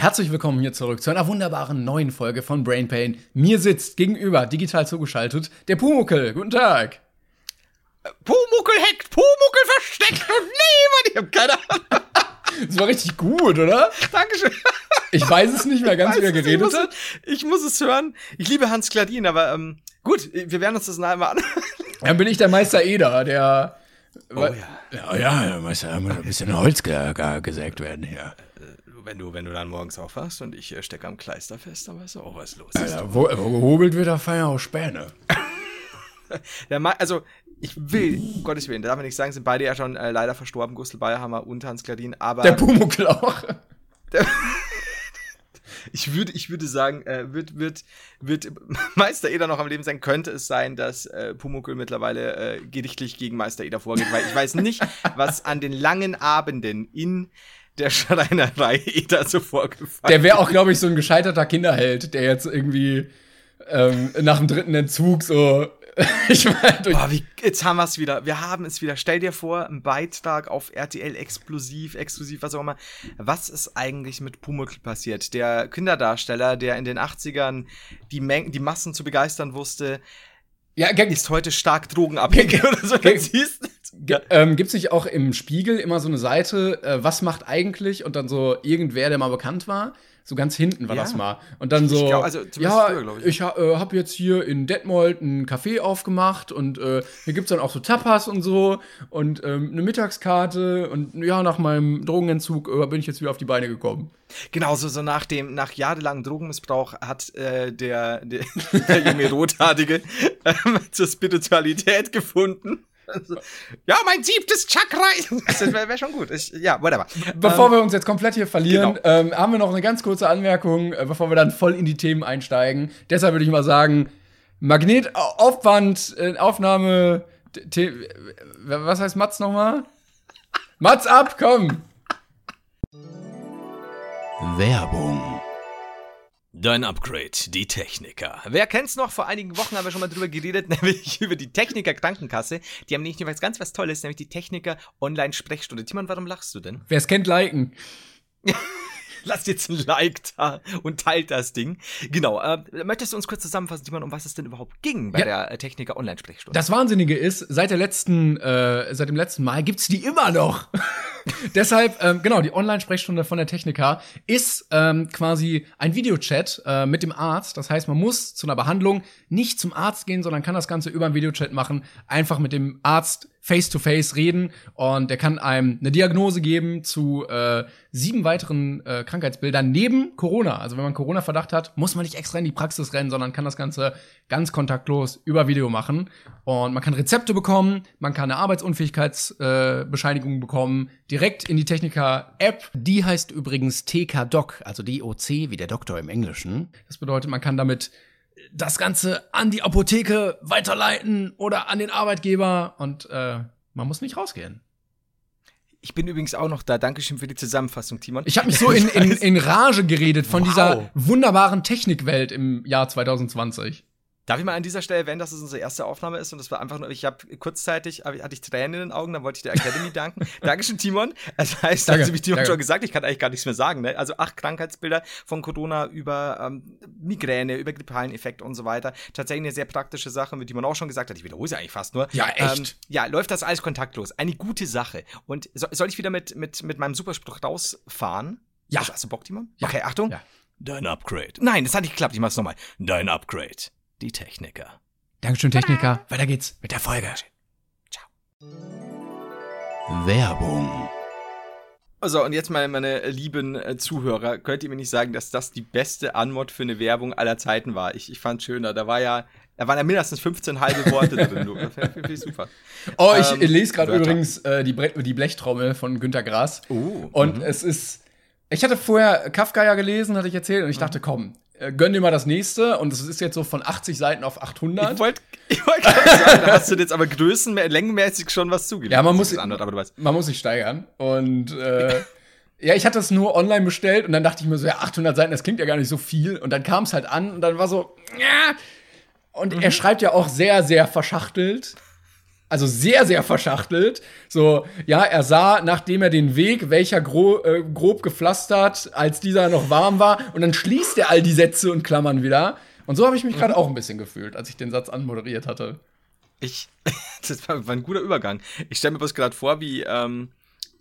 Herzlich willkommen hier zurück zu einer wunderbaren neuen Folge von Brain Pain. Mir sitzt gegenüber, digital zugeschaltet, der Pumuckel. Guten Tag. Pumuckel hackt, Pumuckel versteckt und niemand. Ich hab keine Ahnung. Das war richtig gut, oder? Dankeschön. Ich weiß es nicht mehr ganz, wie er geredet ich muss, hat. Ich muss es hören. Ich liebe Hans Kladin, aber ähm, gut, wir werden uns das nachher mal an. Dann bin ich der Meister Eder, der. Oh ja. Ja, ja, da muss ja ein bisschen Holz ge ge gesägt werden hier. Wenn du, wenn du dann morgens aufwachst und ich äh, stecke am Kleister fest, dann weißt du auch, was los ist. Alter, wo, wo gehobelt wird, da feiern auch Späne. Der also, ich will, um Gottes Willen, darf man nicht sagen, sind beide ja schon äh, leider verstorben, Gustl Bayerhammer und Hans Kladin, aber. Der Pumuckel auch. ich würde, ich würde sagen, äh, wird, wird, wird Meister Eder noch am Leben sein, könnte es sein, dass äh, Pumuckl mittlerweile äh, gerichtlich gegen Meister Eder vorgeht, weil ich weiß nicht, was an den langen Abenden in der Schreinerei Eder so vorgefallen Der wäre auch, glaube ich, so ein gescheiterter Kinderheld, der jetzt irgendwie ähm, nach dem dritten Entzug so. ich meine, wie, jetzt haben wir es wieder. Wir haben es wieder. Stell dir vor, ein Beitrag auf RTL explosiv, exklusiv, was auch immer. Was ist eigentlich mit Pumuckl passiert? Der Kinderdarsteller, der in den 80ern die, Men die Massen zu begeistern wusste, ja, ist heute stark drogenabhängig oder so. Ähm, Gibt es nicht auch im Spiegel immer so eine Seite, äh, was macht eigentlich und dann so irgendwer, der mal bekannt war? So ganz hinten war Ja. das mal. Und dann so, glaub, also ja, früher, ich. ich äh, habe jetzt hier in Detmold ein Café aufgemacht und äh, hier gibt's dann auch so Tapas und so und ähm, eine Mittagskarte und ja, nach meinem Drogenentzug äh, bin ich jetzt wieder auf die Beine gekommen. Genau, so, so nach dem, nach jahrelangem Drogenmissbrauch hat äh, der, der, der junge Rothaarige ähm, zur Spiritualität gefunden. Also, ja, mein siebtes Chakra. Das wäre wär schon gut. Ich, ja, whatever. Bevor Ähm, wir uns jetzt komplett hier verlieren, genau. ähm, haben wir noch eine ganz kurze Anmerkung, äh, bevor wir dann voll in die Themen einsteigen. Deshalb würde ich mal sagen, Magnetaufwand, äh, Aufnahme, t- t- was heißt Mats nochmal? Mats ab, komm! Werbung. Dein Upgrade, die Techniker. Wer kennt's noch? Vor einigen Wochen haben wir schon mal drüber geredet, nämlich über die Techniker Krankenkasse. Die haben nämlich was ganz was Tolles, nämlich die Techniker Online-Sprechstunde. Timon, warum lachst du denn? Wer es kennt, liken. Lasst jetzt ein Like da und teilt das Ding. Genau. Äh, möchtest du uns kurz zusammenfassen, Timon, um was es denn überhaupt ging bei Ja. der äh, Techniker Online-Sprechstunde? Das Wahnsinnige ist, seit der letzten, äh, seit dem letzten Mal gibt's die immer noch. Deshalb, ähm, genau, die Online-Sprechstunde von der Techniker ist ähm, quasi ein Videochat äh, mit dem Arzt. Das heißt, man muss zu einer Behandlung nicht zum Arzt gehen, sondern kann das Ganze über einen Videochat machen, einfach mit dem Arzt face-to-face reden und der kann einem eine Diagnose geben zu äh, sieben weiteren äh, Krankheitsbildern neben Corona. Also wenn man Corona-Verdacht hat, muss man nicht extra in die Praxis rennen, sondern kann das Ganze ganz kontaktlos über Video machen. Und man kann Rezepte bekommen, man kann eine Arbeitsunfähigkeitsbescheinigung äh, bekommen, direkt in die Techniker-App. Die heißt übrigens TK-Doc, also DOC wie der Doktor im Englischen. Das bedeutet, man kann damit das Ganze an die Apotheke weiterleiten oder an den Arbeitgeber und äh, man muss nicht rausgehen. Ich bin übrigens auch noch da. Dankeschön für die Zusammenfassung, Timon. Ich habe mich so in, in, in Rage geredet von Wow. dieser wunderbaren Technikwelt im Jahr 2020. Darf ich mal an dieser Stelle erwähnen, dass es unsere erste Aufnahme ist und das war einfach nur, ich habe kurzzeitig, hab, hatte ich Tränen in den Augen, dann wollte ich der Academy danken. Dankeschön, Timon. Das heißt, Danke, also wie Timon danke. schon gesagt, ich kann eigentlich gar nichts mehr sagen. Ne? Also acht Krankheitsbilder von Corona über ähm, Migräne, über grippalen Effekt und so weiter. Tatsächlich eine sehr praktische Sache, wie Timon auch schon gesagt hat. Ich wiederhole sie eigentlich fast nur. Ja, echt. Ähm, ja, läuft das alles kontaktlos. Eine gute Sache. Und so, soll ich wieder mit, mit, mit meinem Superspruch rausfahren? Ja. Also, hast du Bock, Timon? Ja. Okay, Achtung. Ja. Dein Upgrade. Nein, das hat nicht geklappt. Ich mach's nochmal. Dein Upgrade. Die Techniker. Dankeschön, Techniker. Weiter geht's mit der Folge. Werbung. Also, und jetzt mal, meine lieben äh, Zuhörer, könnt ihr mir nicht sagen, dass das die beste Anmod für eine Werbung aller Zeiten war? Ich, ich fand schöner. Da war ja, da waren ja mindestens 15 halbe Worte drin. Finde find ich super. Oh, ich Ähm, lese gerade übrigens äh, die, Bre die Blechtrommel von Günter Grass. Oh, Und mhm. es ist. Ich hatte vorher Kafka ja gelesen, hatte ich erzählt, und ich dachte, komm, gönn dir mal das nächste. Und es ist jetzt so von 80 Seiten auf 800. Ich wollte ich wollt gerade sagen, da hast du jetzt aber größen längenmäßig schon was zugelegt. Ja, man muss- Anhört, aber du weißt. Man muss sich steigern. Und äh, ja, ich hatte es nur online bestellt und dann dachte ich mir so, ja, 800 Seiten, das klingt ja gar nicht so viel. Und dann kam es halt an und dann war so, ja. Und er schreibt ja auch sehr, sehr verschachtelt. Also sehr, sehr verschachtelt. So, ja, er sah, nachdem er den Weg, welcher gro äh, grob gepflastert, als dieser noch warm war, und dann schließt er all die Sätze und Klammern wieder. Und so habe ich mich gerade mhm. auch ein bisschen gefühlt, als ich den Satz anmoderiert hatte. Ich, das war, ein guter Übergang. Ich stelle mir bloß gerade vor, wie, ähm,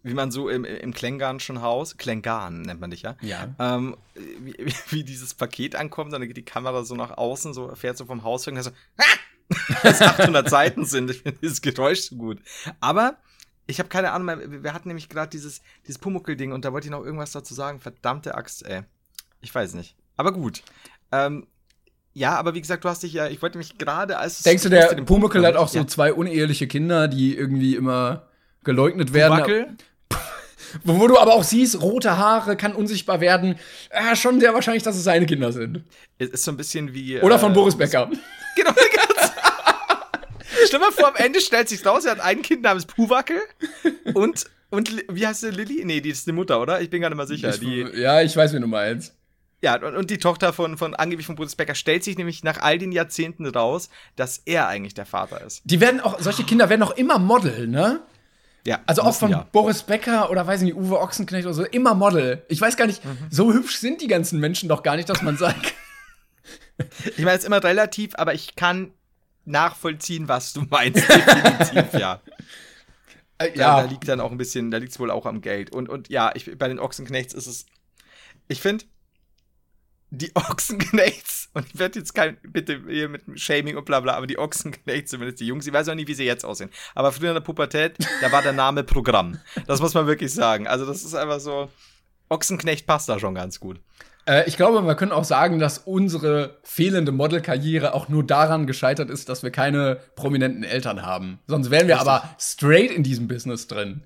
wie man so im, im Klengarnschen Haus, Klengarn nennt man dich ja, ja. Ähm, wie, wie, dieses Paket ankommt, dann geht die Kamera so nach außen, so fährt so vom Haus weg und so, ah! dass 800 Seiten sind. Ich finde dieses Geräusch so gut. Aber ich habe keine Ahnung mehr. Wir hatten nämlich gerade dieses, dieses Pumuckel-Ding und da wollte ich noch irgendwas dazu sagen. Verdammte Axt, ey. Ich weiß nicht. Aber gut. Ähm, ja, aber wie gesagt, du hast dich ja, ich wollte mich gerade als. Denkst du, der Pumuckel hat auch so zwei uneheliche Kinder, die irgendwie immer geleugnet werden? Pumuckel? Wo, wo du aber auch siehst, rote Haare, kann unsichtbar werden. Ja, schon sehr wahrscheinlich, dass es seine Kinder sind. Es ist so ein bisschen wie. Oder von äh, Boris Becker. Genau, Stell mal vor, am Ende stellt sich raus, er hat ein Kind namens Puwackel und, und wie heißt sie, Lilly? Nee, die ist die Mutter, oder? Ich bin gar nicht mal sicher. Ich, die, ja, ich weiß, wie du meinst. Ja, und, und die Tochter von, von angeblich von Boris Becker stellt sich nämlich nach all den Jahrzehnten raus, dass er eigentlich der Vater ist. Die werden auch, solche Kinder werden auch immer Model, ne? Ja. Also auch von ja. Boris Becker oder weiß ich nicht, Uwe Ochsenknecht oder so, immer Model. Ich weiß gar nicht, mhm. so hübsch sind die ganzen Menschen doch gar nicht, dass man sagt. ich meine, es ist immer relativ, aber ich kann nachvollziehen, was du meinst. Definitiv, ja. Äh, ja. Da, da, liegt dann auch ein bisschen, da liegt es wohl auch am Geld. Und, und ja, ich, bei den Ochsenknechts ist es. Ich finde, die Ochsenknechts, und ich werde jetzt kein, bitte hier mit Shaming und bla bla, aber die Ochsenknechts, zumindest die Jungs, ich weiß auch nicht, wie sie jetzt aussehen. Aber früher in der Pubertät, da war der Name Programm. Das muss man wirklich sagen. Also, das ist einfach so. Ochsenknecht passt da schon ganz gut. Äh, ich glaube, wir können auch sagen, dass unsere fehlende Modelkarriere auch nur daran gescheitert ist, dass wir keine prominenten Eltern haben. Sonst wären wir Richtig. aber straight in diesem Business drin.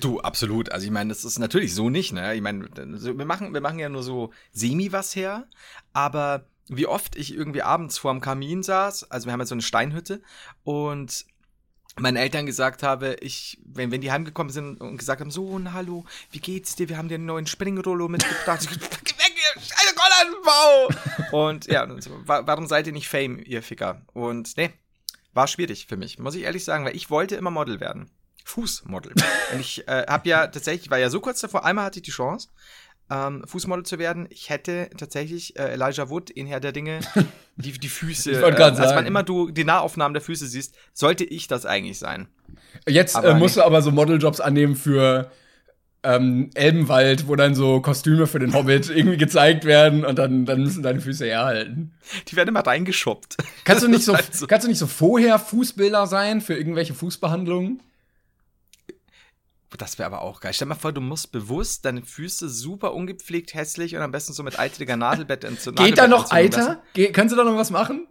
Du, absolut. Also ich meine, das ist natürlich so nicht, ne? Ich meine, wir machen, wir machen ja nur so semi was her, aber wie oft ich irgendwie abends vorm Kamin saß, also wir haben jetzt so eine Steinhütte und meinen Eltern gesagt habe, ich, wenn, wenn die heimgekommen sind und gesagt haben, so, na, hallo, wie geht's dir? Wir haben dir einen neuen Springrollo mitgebracht. und ja, und so, warum seid ihr nicht Fame, ihr Ficker? Und nee, war schwierig für mich, muss ich ehrlich sagen, weil ich wollte immer Model werden. Fußmodel. und ich äh, habe ja tatsächlich, war ja so kurz davor, einmal hatte ich die Chance, ähm, Fußmodel zu werden. Ich hätte tatsächlich äh, Elijah Wood in Herr der Dinge die, die Füße. ich äh, als man immer du die Nahaufnahmen der Füße siehst, sollte ich das eigentlich sein. Jetzt äh, musst du aber so Modeljobs annehmen für ähm, Elbenwald, wo dann so Kostüme für den Hobbit irgendwie gezeigt werden und dann, dann müssen deine Füße herhalten. Die werden immer reingeschoppt. Kannst du nicht so, halt so, kannst du nicht so vorher Fußbilder sein für irgendwelche Fußbehandlungen? Das wäre aber auch geil. Stell dir mal vor, du musst bewusst deine Füße super ungepflegt, hässlich und am besten so mit eitriger Nadelbett entzünden. Geht da noch Eiter? Ge kannst du da noch was machen?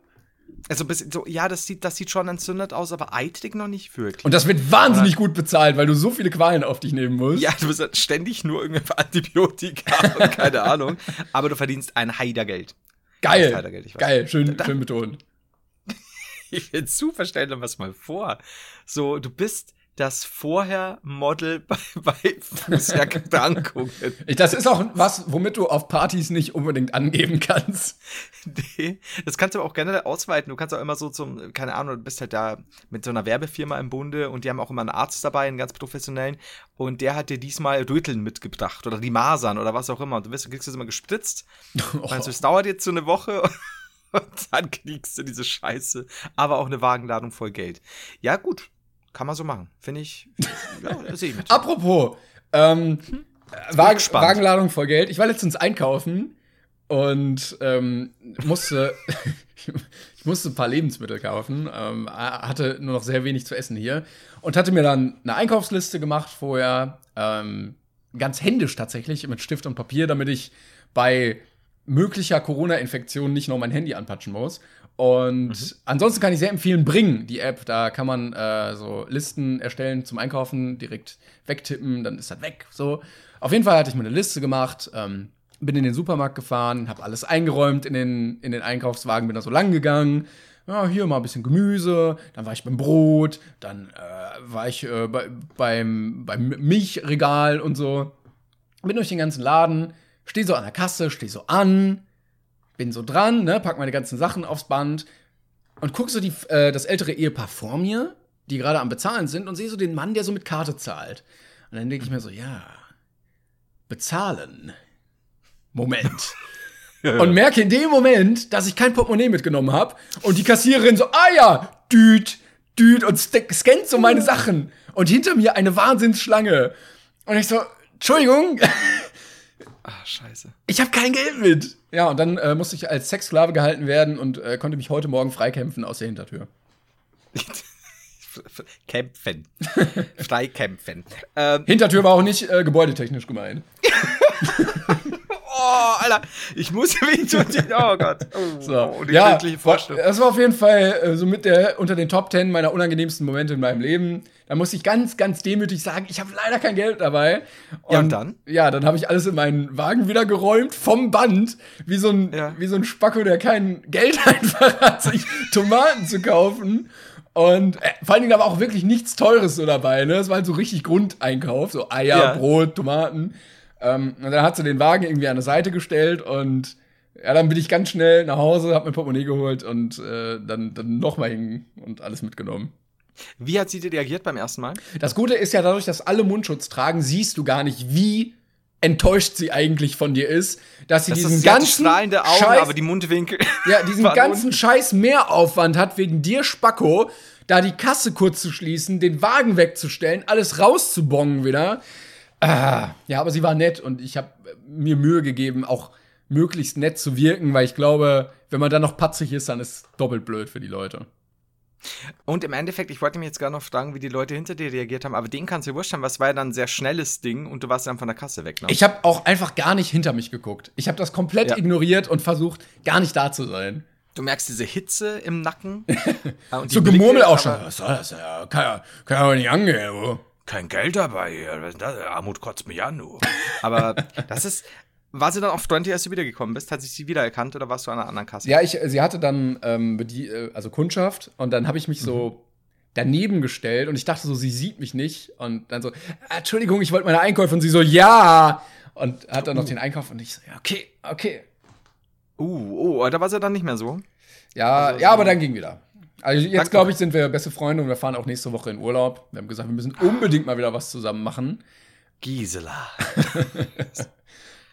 Also, so, ja, das sieht, das sieht schon entzündet aus, aber eitrig noch nicht wirklich. Und das wird wahnsinnig oder? gut bezahlt, weil du so viele Qualen auf dich nehmen musst. Ja, du bist halt ständig nur irgendwelche Antibiotika und keine Ahnung. Aber du verdienst ein Heidergeld. Geil. Heidergeld, Geil, schön, da, schön betont. ich will super, stell dir was mal vor. So, du bist das vorher Model bei, bei Fußerkrankungen. das ist auch was, womit du auf Partys nicht unbedingt angeben kannst. Nee, das kannst du auch generell ausweiten. Du kannst auch immer so zum, keine Ahnung, du bist halt da mit so einer Werbefirma im Bunde und die haben auch immer einen Arzt dabei, einen ganz professionellen. Und der hat dir diesmal Rütteln mitgebracht oder die Masern oder was auch immer. Und du wirst, kriegst das immer gespritzt. Oh. Meinst du, es dauert jetzt so eine Woche und dann kriegst du diese Scheiße. Aber auch eine Wagenladung voll Geld. Ja, gut kann man so machen. Finde ich. Ja, sehe ich mit. Apropos, ähm, hm? Wagen, Wagenladung voll Geld. Ich war letztens einkaufen und ähm, musste, ich musste ein paar Lebensmittel kaufen, ähm, hatte nur noch sehr wenig zu essen hier und hatte mir dann eine Einkaufsliste gemacht vorher, ähm, ganz händisch tatsächlich, mit Stift und Papier, damit ich bei möglicher Corona-Infektion nicht noch mein Handy anpatschen muss. Und mhm. ansonsten kann ich sehr empfehlen, Bring, die App. Da kann man äh, so Listen erstellen zum Einkaufen, direkt wegtippen, dann ist das weg. So. Auf jeden Fall hatte ich mir eine Liste gemacht, ähm, bin in den Supermarkt gefahren, habe alles eingeräumt in den, in den Einkaufswagen, bin da so lang gegangen. Ja, hier mal ein bisschen Gemüse, dann war ich beim Brot, dann äh, war ich äh, bei, beim, beim Milchregal und so. Bin durch den ganzen Laden, stehe so an der Kasse, stehe so an, bin so dran, ne, pack meine ganzen Sachen aufs Band und guck so die, äh, das ältere Ehepaar vor mir die gerade am Bezahlen sind und sehe so den Mann, der so mit Karte zahlt. Und dann denke ich mir so, ja, bezahlen. Moment. und merke in dem Moment, dass ich kein Portemonnaie mitgenommen habe und die Kassiererin so, ah ja, düt, düt und scannt so meine Sachen. Und hinter mir eine Wahnsinnsschlange. Und ich so, Entschuldigung. Ach, scheiße. Ich habe kein Geld mit. Ja, und dann äh, musste ich als Sexsklave gehalten werden und äh, konnte mich heute Morgen freikämpfen aus der Hintertür. Kämpfen. Freikämpfen. Ähm, Hintertür war auch nicht äh, gebäudetechnisch gemeint. oh, Alter, ich muss mich Oh Gott. Oh, so. die ja, Vorstellung. Das war auf jeden Fall äh, so mit der unter den Top 10 meiner unangenehmsten Momente in meinem Leben. Da muss ich ganz, ganz demütig sagen, ich habe leider kein Geld dabei. Und, ja, und dann? Ja, dann habe ich alles in meinen Wagen wieder geräumt, vom Band, wie so ein, ja. wie so ein Spacko, der kein Geld einfach hat, sich Tomaten zu kaufen. Und äh, vor allen Dingen aber auch wirklich nichts Teures so dabei. Ne? Das war halt so richtig Grundeinkauf, so Eier, ja. Brot, Tomaten. Ähm, und dann hat sie den Wagen irgendwie an der Seite gestellt und ja, dann bin ich ganz schnell nach Hause, hab mein Portemonnaie geholt und äh, dann, dann nochmal hin und alles mitgenommen. Wie hat sie reagiert beim ersten Mal? Das Gute ist ja, dadurch, dass alle Mundschutz tragen, siehst du gar nicht, wie enttäuscht sie eigentlich von dir ist, dass sie das diesen ganzen strahlende Augen, Scheiß, aber die Mundwinkel. Ja, diesen ganzen Scheiß Mehraufwand hat wegen dir Spacko, da die Kasse kurz zu schließen, den Wagen wegzustellen, alles rauszubongen wieder. Ah, ja, aber sie war nett und ich habe mir Mühe gegeben, auch möglichst nett zu wirken, weil ich glaube, wenn man dann noch patzig ist, dann ist es doppelt blöd für die Leute. Und im Endeffekt, ich wollte mich jetzt gar noch fragen, wie die Leute hinter dir reagiert haben, aber den kannst du dir wurscht haben, was war ja dann ein sehr schnelles Ding und du warst dann von der Kasse weg. Ne? Ich habe auch einfach gar nicht hinter mich geguckt. Ich habe das komplett ja. ignoriert und versucht, gar nicht da zu sein. Du merkst diese Hitze im Nacken. und so Gemurmel auch schon. Was soll das? Ja, kann, ja, kann ja nicht angehen, wo kein Geld dabei. Armut kotzt mich an, du. Aber das ist. War sie dann auf 20, als du wiedergekommen bist? Hat sich sie wiedererkannt oder warst du an einer anderen Kasse? Ja, ich, sie hatte dann ähm, die, äh, also Kundschaft und dann habe ich mich so mhm. daneben gestellt und ich dachte so, sie sieht mich nicht und dann so, Entschuldigung, ich wollte meine Einkäufe und sie so, ja und hat dann uh. noch den Einkauf und ich so, ja, okay, okay. Uh, oh, da war sie dann nicht mehr so? Ja, also, ja, aber dann ging wieder. Also jetzt glaube ich, sind wir beste Freunde und wir fahren auch nächste Woche in Urlaub. Wir haben gesagt, wir müssen unbedingt mal wieder was zusammen machen. Gisela.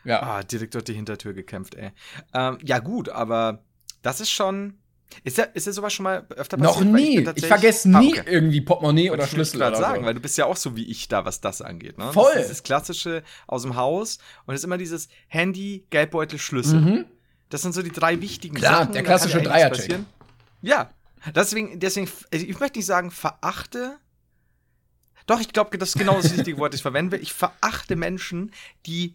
ja. Ah, direkt durch die Hintertür gekämpft, ey. Ähm, ja, gut, aber das ist schon. Ist ja, ist ja sowas schon mal öfter passiert? Noch nie. Ich, ich vergesse nie ah, okay. irgendwie Portemonnaie oder Schlüssel oder sagen, so. weil du bist ja auch so wie ich da, was das angeht. Ne? Voll. Das ist das Klassische aus dem Haus und es ist immer dieses Handy, Geldbeutel, Schlüssel. Mhm. Das sind so die drei wichtigen Klar, Sachen. der klassische Dreiercheck. Ja, Deswegen, deswegen, also ich möchte nicht sagen, verachte. Doch, ich glaube, das ist genau das richtige Wort, das ich verwenden will. Ich verachte Menschen, die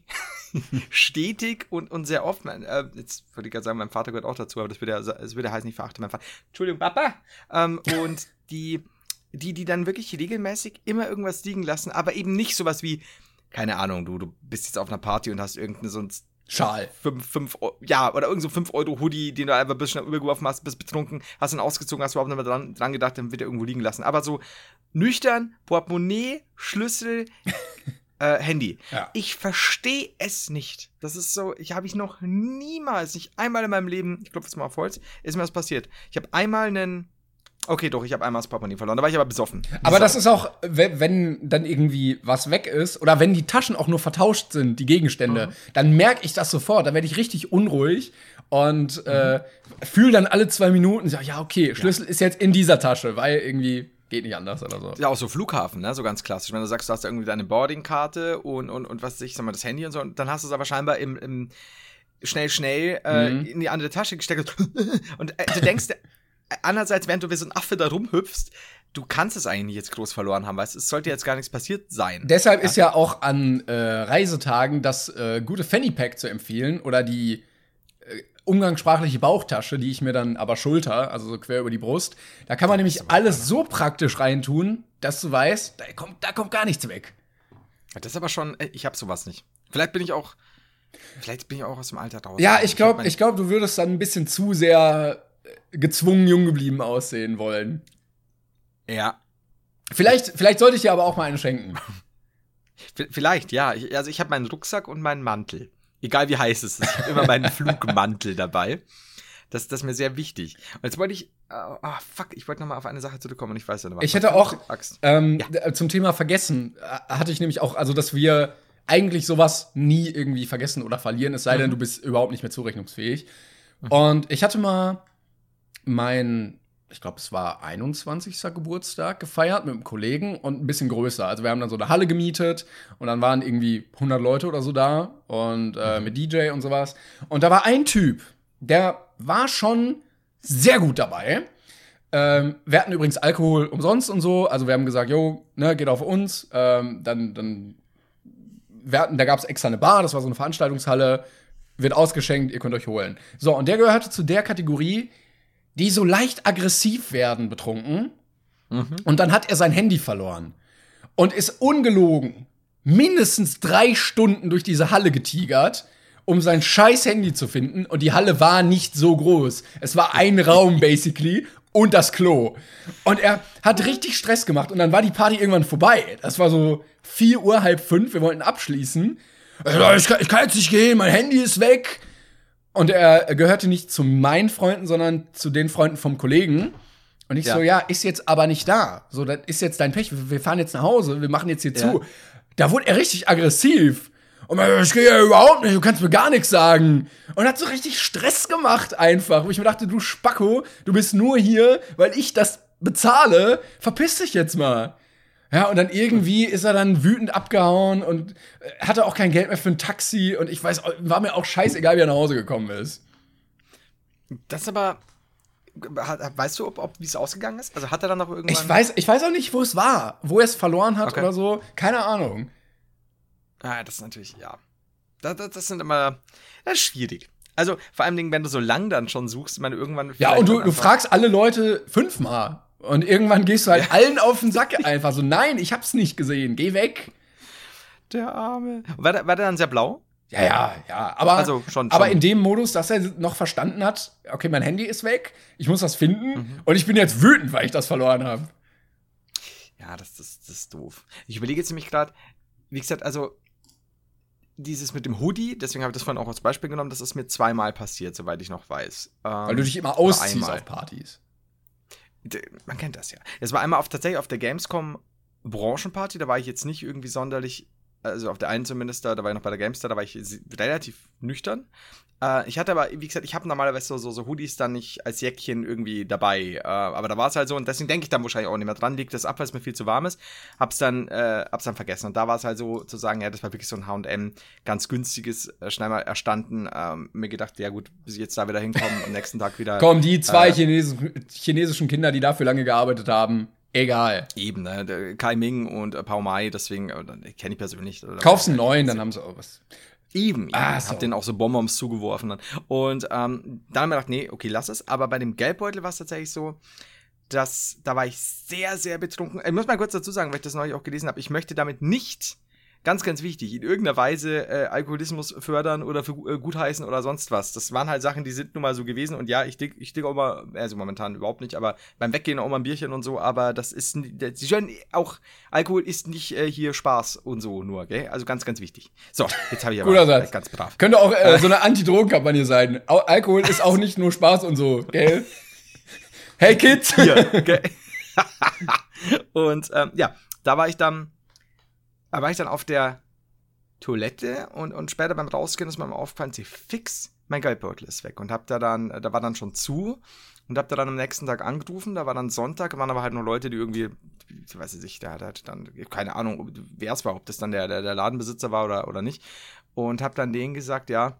stetig und, und sehr oft, äh, jetzt würde ich gerade sagen, mein Vater gehört auch dazu, aber das würde ja, das würde heißen, ich verachte meinen Vater. Entschuldigung, Papa. Ähm, und die, die, die dann wirklich regelmäßig immer irgendwas liegen lassen, aber eben nicht sowas wie, keine Ahnung, du, du bist jetzt auf einer Party und hast irgendeine so ein Schal. Fünf, fünf, ja, oder irgend so 5 Euro Hoodie, den du einfach ein bisschen übergeworfen hast, bist betrunken, hast ihn ausgezogen, hast überhaupt nicht mehr dran, dran gedacht, dann wird er irgendwo liegen lassen. Aber so nüchtern, Portemonnaie, Schlüssel, äh, Handy. Ja. Ich verstehe es nicht. Das ist so, ich habe ich noch niemals, nicht einmal in meinem Leben, ich klopfe jetzt mal auf Holz, ist mir das passiert. Ich habe einmal einen Okay, doch, ich habe einmal das Portemonnaie verloren. Da war ich aber besoffen. Aber das ist auch, wenn dann irgendwie was weg ist oder wenn die Taschen auch nur vertauscht sind, die Gegenstände, mhm. dann merke ich das sofort. Dann werde ich richtig unruhig und mhm. äh, fühle dann alle zwei Minuten, sag, ja, okay, Schlüssel ja. ist jetzt in dieser Tasche, weil irgendwie geht nicht anders oder so. Ja, auch so Flughafen, ne? So ganz klassisch. Wenn du sagst, du hast irgendwie deine Boardingkarte und, und, und was weiß ich, sag mal, das Handy und so, und dann hast du es aber scheinbar im, im schnell, schnell äh, mhm. in die andere Tasche gesteckt und äh, du denkst, andererseits, während du wie so ein Affe da rumhüpfst, du kannst es eigentlich nicht jetzt groß verloren haben, weißt es sollte jetzt gar nichts passiert sein. Deshalb ja? ist ja auch an äh, Reisetagen das äh, gute Fanny Pack zu empfehlen oder die äh, umgangssprachliche Bauchtasche, die ich mir dann aber schulter, also so quer über die Brust. Da kann man nämlich alles so praktisch reintun, dass du weißt, da kommt, da kommt gar nichts weg. Das ist aber schon, äh, ich hab sowas nicht. Vielleicht bin ich auch, vielleicht bin ich auch aus dem Alter raus. Ja, ich glaube, ich glaube, du würdest dann ein bisschen zu sehr gezwungen jung geblieben aussehen wollen. Ja. Vielleicht, vielleicht sollte ich dir aber auch mal eine schenken. Vielleicht, ja. Ich, also ich habe meinen Rucksack und meinen Mantel. Egal wie heiß es ist. Ich habe immer meinen Flugmantel dabei. Das, das ist mir sehr wichtig. Und jetzt wollte ich, ah oh, fuck, ich wollte noch mal auf eine Sache zurückkommen und ich weiß ja nicht. Ich hätte auch ähm, ja. zum Thema vergessen, äh, hatte ich nämlich auch, also dass wir eigentlich sowas nie irgendwie vergessen oder verlieren, es sei mhm. denn, du bist überhaupt nicht mehr zurechnungsfähig. Mhm. Und ich hatte mal mein, ich glaube, es war 21. Geburtstag gefeiert mit einem Kollegen und ein bisschen größer. Also wir haben dann so eine Halle gemietet und dann waren irgendwie 100 Leute oder so da und äh, mhm. mit DJ und sowas. Und da war ein Typ, der war schon sehr gut dabei. Ähm, wir hatten übrigens Alkohol umsonst und so. Also wir haben gesagt, jo, ne, geht auf uns. Ähm, dann, dann wir hatten, da gab es extra eine Bar, das war so eine Veranstaltungshalle, wird ausgeschenkt, ihr könnt euch holen. So, und der gehörte zu der Kategorie, die so leicht aggressiv werden, betrunken. Mhm. Und dann hat er sein Handy verloren. Und ist ungelogen mindestens drei Stunden durch diese Halle getigert, um sein scheiß Handy zu finden. Und die Halle war nicht so groß. Es war ein Raum, basically und das Klo. Und er hat richtig Stress gemacht und dann war die Party irgendwann vorbei. Das war so 4 Uhr, halb fünf, wir wollten abschließen. Ich kann, ich kann jetzt nicht gehen, mein Handy ist weg. Und er gehörte nicht zu meinen Freunden, sondern zu den Freunden vom Kollegen. Und ich ja. so, ja, ist jetzt aber nicht da. So, das ist jetzt dein Pech. Wir fahren jetzt nach Hause, wir machen jetzt hier ja. zu. Da wurde er richtig aggressiv. Und man, ich gehe ja überhaupt nicht, du kannst mir gar nichts sagen. Und hat so richtig Stress gemacht einfach. Wo ich mir dachte, du Spacko, du bist nur hier, weil ich das bezahle. Verpiss dich jetzt mal. Ja, und dann irgendwie ist er dann wütend abgehauen und äh, hatte auch kein Geld mehr für ein Taxi. Und ich weiß, war mir auch scheißegal, wie er nach Hause gekommen ist. Das aber. Weißt du, ob, ob wie es ausgegangen ist? Also hat er dann noch irgendwann. Ich weiß, ich weiß auch nicht, wo es war, wo er es verloren hat okay. oder so. Keine Ahnung. Ah, das ist natürlich, ja. Das, das, das sind immer, das ist schwierig. Also vor allem, wenn du so lang dann schon suchst, man irgendwann. Ja, und du, du fragst alle Leute fünfmal. Und irgendwann gehst du halt ja. allen auf den Sack einfach so, nein, ich hab's nicht gesehen, geh weg. Der Arme. War der, war der dann sehr blau? Ja, ja, ja. Aber, also schon, schon. aber in dem Modus, dass er noch verstanden hat, okay, mein Handy ist weg, ich muss das finden mhm. und ich bin jetzt wütend, weil ich das verloren habe. Ja, das, das, das ist doof. Ich überlege jetzt nämlich gerade, wie gesagt, also dieses mit dem Hoodie, deswegen habe ich das vorhin auch als Beispiel genommen, das ist mir zweimal passiert, soweit ich noch weiß. Ähm, Weil du dich immer ausziehst auf Partys. Man kennt das ja. Es war einmal auf, tatsächlich auf der Gamescom Branchenparty, da war ich jetzt nicht irgendwie sonderlich also auf der einen zumindest, da, da war ich noch bei der Gamestar, da war ich relativ nüchtern. Äh, ich hatte aber, wie gesagt, ich habe normalerweise so, so, so, Hoodies dann nicht als Jäckchen irgendwie dabei. Äh, aber da war es halt so und deswegen denke ich dann wahrscheinlich auch nicht mehr dran. Liegt das ab, weil es mir viel zu warm ist. Hab's dann, äh, hab's dann vergessen. Und da war es halt so zu sagen, ja, das war wirklich so ein HM, ganz günstiges, äh, schnell mal erstanden. Ähm, mir gedacht, ja gut, bis ich jetzt da wieder hinkomme und nächsten Tag wieder. Kommen die zwei äh, Chines chinesischen Kinder, die dafür lange gearbeitet haben, Egal. Eben, ne? Kai Ming und äh, Pao Mai, deswegen kenne ich persönlich. Kaufst einen neuen, dann haben sie auch was. Eben, ah, so. hab den auch so Bonbons zugeworfen dann. Und ähm, dann haben wir gedacht, nee, okay, lass es. Aber bei dem Geldbeutel war es tatsächlich so, dass da war ich sehr, sehr betrunken. Ich muss mal kurz dazu sagen, weil ich das neulich auch gelesen habe. Ich möchte damit nicht ganz, ganz wichtig, in irgendeiner Weise äh, Alkoholismus fördern oder für äh, gutheißen oder sonst was. Das waren halt Sachen, die sind nun mal so gewesen und ja, ich dick, ich dick auch mal, also momentan überhaupt nicht, aber beim Weggehen auch mal ein Bierchen und so, aber das ist, sie hören auch, Alkohol ist nicht äh, hier Spaß und so nur, gell? Also ganz, ganz wichtig. So, jetzt habe ich aber Guter Satz. ganz brav. Könnte auch äh, so eine Anti-Drogen-Kampagne sein. Alkohol ist auch nicht nur Spaß und so, gell? hey Kids! Hier, gell? und ähm, ja, da war ich dann da war ich dann auf der Toilette und, und später beim Rausgehen ist mir aufgefallen, sie fix, mein Geldbeutel ist weg. Und hab da dann, da war dann schon zu und hab da dann am nächsten Tag angerufen, da war dann Sonntag, waren aber halt nur Leute, die irgendwie, ich weiß nicht, der hat dann, keine Ahnung, wer es war, ob das dann der, der, der Ladenbesitzer war oder, oder nicht. Und hab dann denen gesagt, ja,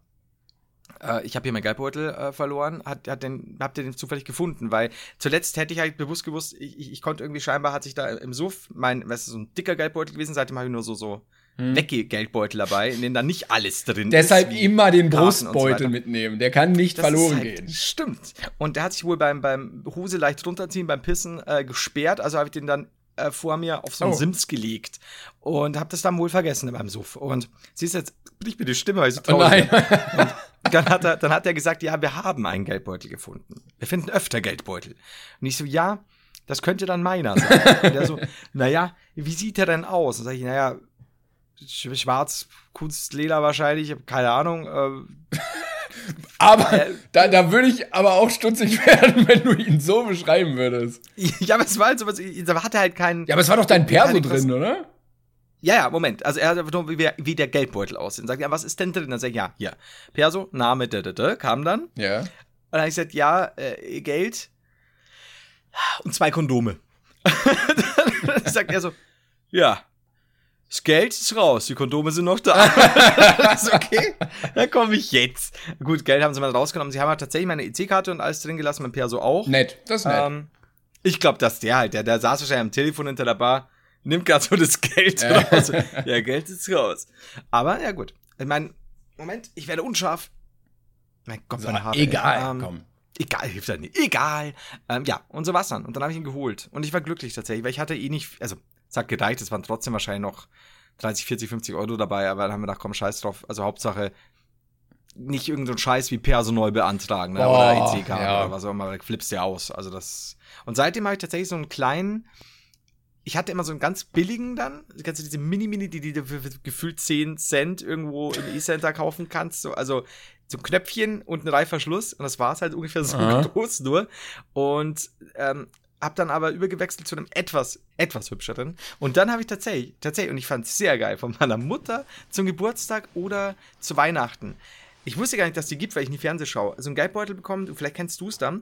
äh, ich habe hier meinen Geldbeutel äh, verloren, hat, hat den, habt ihr den zufällig gefunden, weil zuletzt hätte ich halt bewusst gewusst, ich, ich, ich konnte irgendwie scheinbar, hat sich da im Suff, mein, weißt du, so ein dicker Geldbeutel gewesen, seitdem habe ich nur so, so hm. Weggeldbeutel dabei, in denen da nicht alles drin Deshalb ist. Deshalb immer den Brustbeutel so mitnehmen, der kann nicht das verloren halt, gehen. Stimmt. Und der hat sich wohl beim, beim Hose leicht runterziehen, beim Pissen äh, gesperrt, also habe ich den dann äh, vor mir auf so einen oh. Sims gelegt und habe das dann wohl vergessen beim Suff. Und siehst jetzt, bricht mir die Stimme, weil ich so traurig oh nein. dann hat, er, dann hat er gesagt, ja, wir haben einen Geldbeutel gefunden. Wir finden öfter Geldbeutel. Und ich so, ja, das könnte dann meiner sein. Und er so, naja, wie sieht er denn aus? Und sag ich, naja, schwarz, Kunstleder wahrscheinlich, keine Ahnung. Äh, Aber da, da würde ich aber auch stutzig werden, wenn du ihn so beschreiben würdest. Ja, aber es war halt so was, da hatte halt keinen. Ja, aber es war doch dein Perso drin, oder? Ja, ja, Moment. Also er hat einfach nur, wie, wie der Geldbeutel aussieht. Und sagt, ja, was ist denn drin? Dann sag ich, ja, hier. Perso, Name, da, da, da, kam dann. Ja. Und dann habe ich gesagt, ja, äh, Geld und zwei Kondome. dann sagt er so, ja, das Geld ist raus, die Kondome sind noch da. das ist okay, dann komme ich jetzt. Gut, Geld haben sie mal rausgenommen. Sie haben halt tatsächlich meine EC-Karte und alles drin gelassen, mein Perso auch. Nett, das ist nett. Ähm, ich glaube, dass der halt, der, der saß wahrscheinlich am Telefon hinter der Bar, nimmt gerade so das Geld Ja. raus. Ja, Geld ist raus. Aber ja gut. Ich meine, Moment, ich werde unscharf. Mein Gott, so, meine Haare. egal, Ähm, komm. Egal, hilft ja nicht. Egal. Ähm, ja, und so war's dann. Und dann habe ich ihn geholt. Und ich war glücklich tatsächlich, weil ich hatte eh nicht, also, es hat gereicht, es waren trotzdem wahrscheinlich noch 30, 40, 50 Euro dabei, aber dann haben wir gedacht, komm, scheiß drauf. Also Hauptsache, nicht irgendein Scheiß wie Perso neu beantragen, ne? Oh, oder EC-Karte ja. oder was auch immer, flippst ja aus. Also das. Und seitdem habe ich tatsächlich so einen kleinen, ich hatte immer so einen ganz billigen dann, kennst du diese Mini-Mini, die, du für, für gefühlt 10 Cent irgendwo im E-Center kaufen kannst, so, also so ein Knöpfchen und ein Reißverschluss und das war es halt ungefähr so Aha. groß nur und ähm, hab dann aber übergewechselt zu einem etwas, etwas hübscheren. Und dann habe ich tatsächlich, tatsächlich, und ich fand es sehr geil, von meiner Mutter zum Geburtstag oder zu Weihnachten. Ich wusste gar nicht, dass die gibt, weil ich nie Fernseh schaue. Also einen Geldbeutel bekommen, vielleicht kennst du es dann.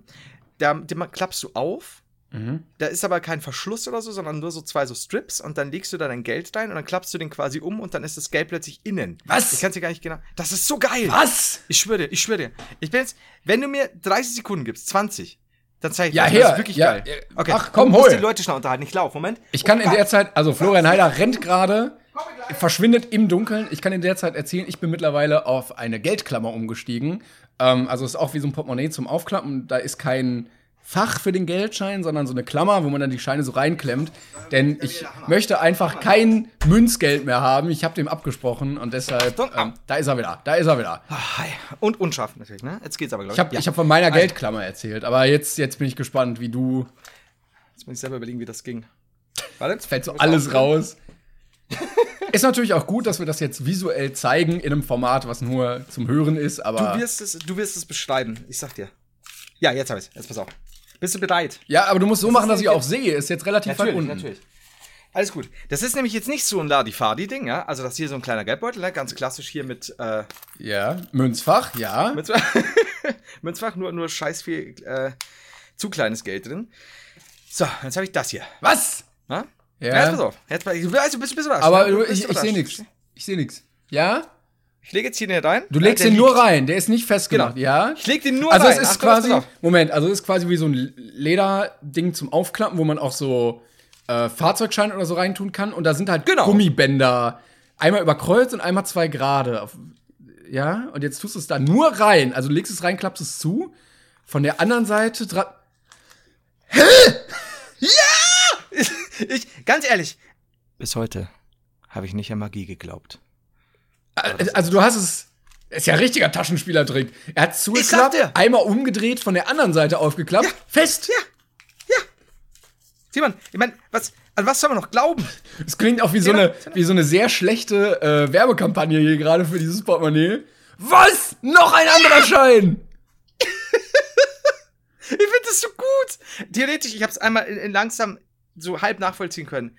Da, den klappst du auf. Mhm. Da ist aber kein Verschluss oder so, sondern nur so zwei so Strips und dann legst du da dein Geld rein und dann klappst du den quasi um und dann ist das Geld plötzlich innen. Was? Ich kann dir gar nicht genau. Das ist so geil. Was? Ich schwöre dir, ich schwöre dir. Ich bin jetzt, wenn du mir 30 Sekunden gibst, 20, dann zeig ich Ja, dir, her. das ist wirklich Ja, geil. ja. Okay, Ach, komm, hol. die Leute schnell unterhalten. Ich lauf, Moment. Ich kann in der Zeit, also Florian Heider rennt gerade, verschwindet im Dunkeln. Ich kann in der Zeit erzählen, ich bin mittlerweile auf eine Geldklammer umgestiegen. Ähm, also es ist auch wie so ein Portemonnaie zum Aufklappen. Da ist kein Fach für den Geldschein, sondern so eine Klammer, wo man dann die Scheine so reinklemmt. Denn ich möchte einfach kein Münzgeld mehr haben. Ich habe dem abgesprochen und deshalb, ähm, da ist er wieder, da ist er wieder. Ah. Und unscharf natürlich, ne? Jetzt geht's aber, glaube Ich habe ich hab von meiner Geldklammer erzählt, aber jetzt, jetzt bin ich gespannt, wie du. Jetzt muss ich selber überlegen, wie das ging. Warte. fällt so alles raus. ist natürlich auch gut, dass wir das jetzt visuell zeigen in einem Format, was nur zum Hören ist, aber. Du wirst, es, du wirst es beschreiben. Ich sag dir. Ja, jetzt hab ich's. Jetzt pass auf. Bist du bereit? ja, aber du musst so machen, dass ich auch sehe. Ist jetzt relativ weit unten. Alles gut. Das ist nämlich jetzt nicht so ein Ladifadi-Ding, ja? Also, das ist hier so ein kleiner Geldbeutel, ne? ganz klassisch hier mit, äh, Ja, Münzfach, ja. Münzfach, nur, nur scheiß viel, äh, zu kleines Geld drin. So, jetzt habe ich das hier. Was? Ja? Ja. Ja. Jetzt pass auf. Jetzt, also, bist, bist, bist überrascht. Aber du, ich, ich sehe nichts. Ich sehe nichts. Ja? Ich lege jetzt hier den rein. Du legst Ja, der den nur rein, der ist nicht festgemacht, Genau. ja? Ich leg den nur also rein. es ist pass quasi. Moment, also es ist quasi wie so ein Lederding zum Aufklappen, wo man auch so äh, Fahrzeugschein oder so reintun kann. Und da sind halt Genau. Gummibänder. Einmal über Kreuz und einmal zwei gerade. Auf- Ja, und jetzt tust du es da nur rein. Also du legst es rein, klappst es zu. Von der anderen Seite dran. Ich, ganz ehrlich. Bis heute habe ich nicht an Magie geglaubt. Also du hast es. Ist ja ein richtiger Taschenspielertrick. Er hat zugeklappt, einmal umgedreht, von der anderen Seite aufgeklappt, fest. Simon, ich meine, was, an was soll man noch glauben? Es klingt auch wie so eine, wie so eine sehr schlechte äh, Werbekampagne hier gerade für dieses Portemonnaie. Was? Noch ein anderer Schein! Ich finde das so gut. Theoretisch, ich habe es einmal in, in langsam so halb nachvollziehen können.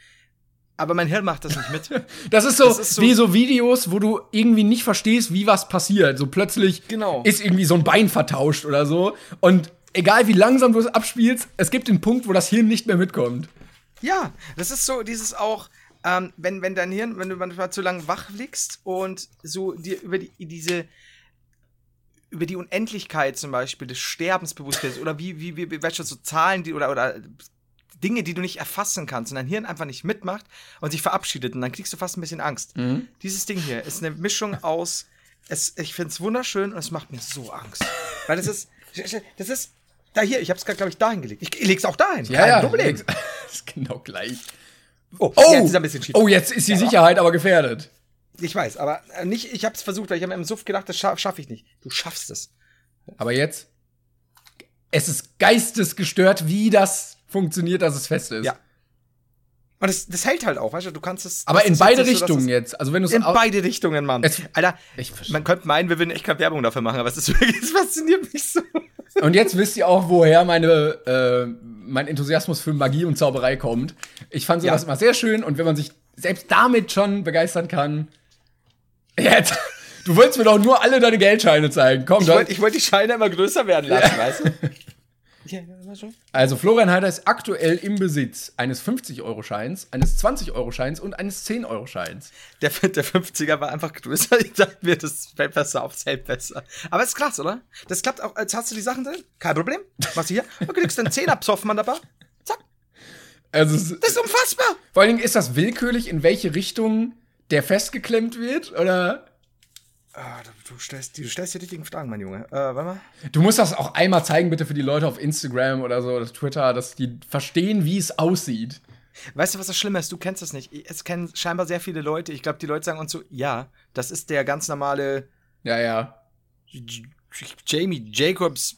Aber mein Hirn macht das nicht mit. Das ist so, Das ist so- wie so Videos, wo du irgendwie nicht verstehst, wie was passiert. So plötzlich Genau. ist irgendwie so ein Bein vertauscht oder so. Und egal wie langsam du es abspielst, es gibt den Punkt, wo das Hirn nicht mehr mitkommt. ja, das ist so dieses auch, ähm, wenn, wenn dein Hirn, wenn du manchmal zu lange wach liegst und so dir über die, diese, über die Unendlichkeit zum Beispiel des Sterbens bewusst wirst oder wie, wie, wie, wie weißt du, so Zahlen, die oder, oder Dinge, die du nicht erfassen kannst und dein Hirn einfach nicht mitmacht und sich verabschiedet und dann kriegst du fast ein bisschen Angst. Dieses Ding hier ist eine Mischung aus, es, ich finde es wunderschön und es macht mir so Angst. Weil das ist, das ist, da hier, ich habe es gerade, glaube ich, dahin gelegt. Ich, ich leg's auch dahin. Kein Problem. Das ist genau gleich. Oh, Oh, jetzt ist ein bisschen schief. oh, jetzt ist die Sicherheit aber gefährdet. Ich weiß, aber äh, nicht, ich habe es versucht, weil ich habe mir im Suff gedacht, das scha schaffe ich nicht. Du schaffst es. Aber jetzt, es ist geistesgestört, wie das funktioniert, dass es fest ist. Ja. Und das, das hält halt auch, weißt du, du kannst es. Aber in beide so, Richtungen es- jetzt. Also wenn du es In beide Richtungen, Mann. Es- Alter, man könnte meinen, wir würden echt keine Werbung dafür machen, aber es ist wirklich, es fasziniert mich so. Und jetzt wisst ihr auch, woher meine, äh, mein Enthusiasmus für Magie und Zauberei kommt. Ich fand sowas Ja. immer sehr schön und wenn man sich selbst damit schon begeistern kann. Jetzt, du wolltest mir doch nur alle deine Geldscheine zeigen. Komm, Ich wollte wollt die Scheine immer größer werden lassen, weißt du? Ja, ja, schon. Also Florian Heider ist aktuell im Besitz eines 50-Euro-Scheins, eines 20-Euro-Scheins und eines 10-Euro-Scheins. Der, der 50er war einfach größer. Ich dachte mir, das fällt besser auf, hält besser. Aber ist krass, oder? Das klappt auch. Jetzt hast du die Sachen drin. Kein Problem. Machst du hier. Du kriegst einen 10er Psoffmann dabei. Zack. Also es, Das ist unfassbar. vor allen Dingen ist das willkürlich, in welche Richtung der festgeklemmt wird, oder? Ah, du, stellst, du stellst die richtigen Fragen, mein Junge. Äh, warte mal. Du musst das auch einmal zeigen, bitte, für die Leute auf Instagram oder so, oder Twitter, dass die verstehen, wie es aussieht. Weißt du, was das Schlimme ist? Du kennst das nicht. Es kennen scheinbar sehr viele Leute. Ich glaube, die Leute sagen uns so, ja, das ist der ganz normale Ja, ja. Jamie Jacobs,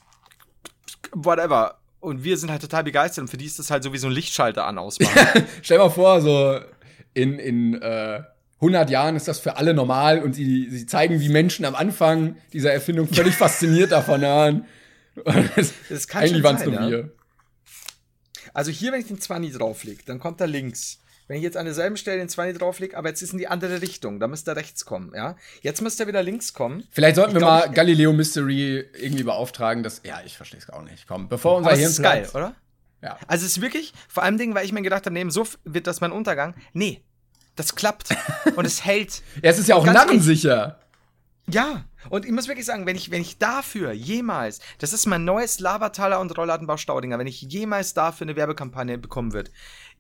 whatever. Und wir sind halt total begeistert und für die ist das halt so wie so ein Lichtschalter an ausmachen. Stell mal vor, so in, in äh, 100 Jahren ist das für alle normal und sie, sie zeigen, wie Menschen am Anfang dieser Erfindung völlig fasziniert davon waren. Das, Das kann eigentlich waren es nur wir. Also hier, wenn ich den 20 drauflege, dann kommt er links. Wenn ich jetzt an derselben Stelle den 20 drauflege, aber jetzt ist in die andere Richtung, da müsste er rechts kommen, ja. Jetzt müsste er wieder links kommen. Vielleicht sollten wir Ich glaub, mal Galileo Mystery irgendwie beauftragen, dass. Ja, ich verstehe es auch nicht. Komm, bevor unser Aber Hirn ist geil, oder? Ja. Also es ist wirklich, vor allem Dingen, weil ich mir gedacht habe, neben so wird das mein Untergang. Nee, das klappt und es hält. Ja, es ist ja auch ehrlich, narrensicher. Ja, und ich muss wirklich sagen, wenn ich, wenn ich dafür jemals, das ist mein neues Labertaler und Rollladenbau Staudinger, wenn ich jemals dafür eine Werbekampagne bekommen wird.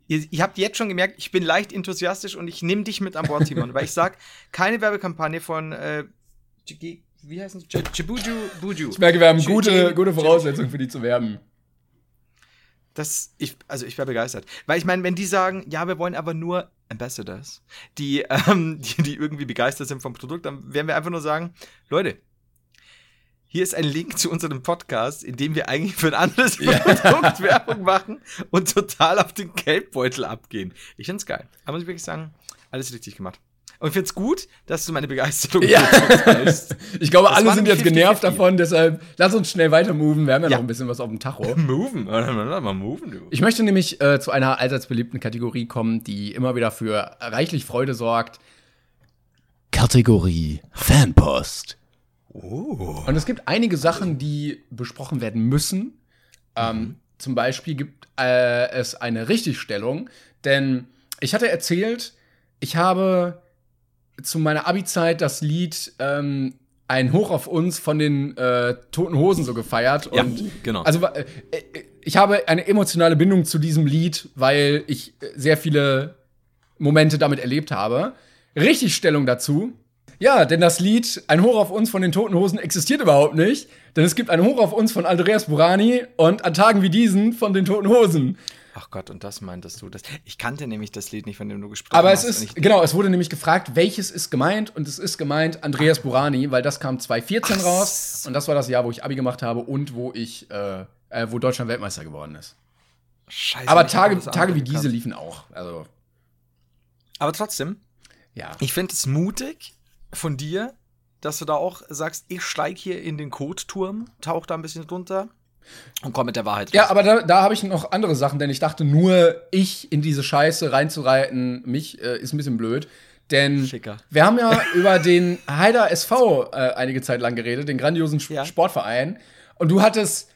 Ihr, ihr habt jetzt schon gemerkt, ich bin leicht enthusiastisch und ich nehme dich mit an Bord, Timon, weil ich sag, keine Werbekampagne von, äh, wie heißt es? J- Jibuju Buju. Ich merke, wir haben gute, gute Voraussetzungen für die zu werben. Das, ich, also ich wäre begeistert. Weil ich meine, wenn die sagen, ja, wir wollen aber nur Ambassadors, die, ähm, die, die irgendwie begeistert sind vom Produkt, dann werden wir einfach nur sagen, Leute, hier ist ein Link zu unserem Podcast, in dem wir eigentlich für ein anderes Ja. Produkt Werbung machen und total auf den Geldbeutel abgehen. Ich find's geil. Da muss ich wirklich sagen, alles richtig gemacht. Und ich find's gut, dass du meine Begeisterung Ja. Ich glaube, Das alle sind jetzt genervt 50-50. davon, deshalb lass uns schnell weiter moven. Wir haben ja, Ja. noch ein bisschen was auf dem Tacho. Moven, mal moven, du. Ich möchte nämlich äh, zu einer allseits beliebten Kategorie kommen, die immer wieder für reichlich Freude sorgt. Kategorie Fanpost. Oh. Und es gibt einige Sachen, die besprochen werden müssen. Ähm, zum Beispiel gibt äh, es eine Richtigstellung, denn ich hatte erzählt, ich habe zu meiner Abi-Zeit das Lied ähm, Ein Hoch auf uns von den äh, Toten Hosen so gefeiert. Ja, und genau. Also äh, ich habe eine emotionale Bindung zu diesem Lied, weil ich äh, sehr viele Momente damit erlebt habe. Richtigstellung dazu. Ja, denn das Lied Ein Hoch auf uns von den Toten Hosen existiert überhaupt nicht. Denn es gibt ein Hoch auf uns von Andreas Burani und an Tagen wie diesen von den Toten Hosen. Ach Gott, und das meintest du das? Ich kannte nämlich das Lied nicht, von dem du gesprochen Aber es hast. ist, genau, es wurde nämlich gefragt, welches ist gemeint und es ist gemeint Andreas Burani, weil das kam 2014 Ach raus und das war das Jahr, wo ich Abi gemacht habe und wo ich, äh, äh, wo Deutschland Weltmeister geworden ist. Scheiße, Aber Tage, Tage wie diese liefen auch. Also, Aber trotzdem, ja. ich finde es mutig von dir, dass du da auch sagst, ich steig hier in den Kotturm, tauch da ein bisschen drunter und komm mit der Wahrheit Ja, raus. aber da, da habe ich noch andere Sachen, denn ich dachte, nur ich in diese Scheiße reinzureiten, mich äh, ist ein bisschen blöd. Denn Schicker. wir haben ja über den Haider SV äh, einige Zeit lang geredet, den grandiosen Sp Ja. Sportverein. Und du hattest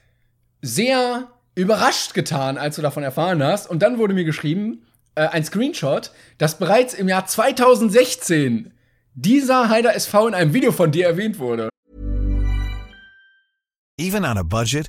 sehr überrascht getan, als du davon erfahren hast. Und dann wurde mir geschrieben, äh, ein Screenshot, dass bereits im Jahr 2016 dieser Haider SV in einem Video von dir erwähnt wurde. Even on a budget,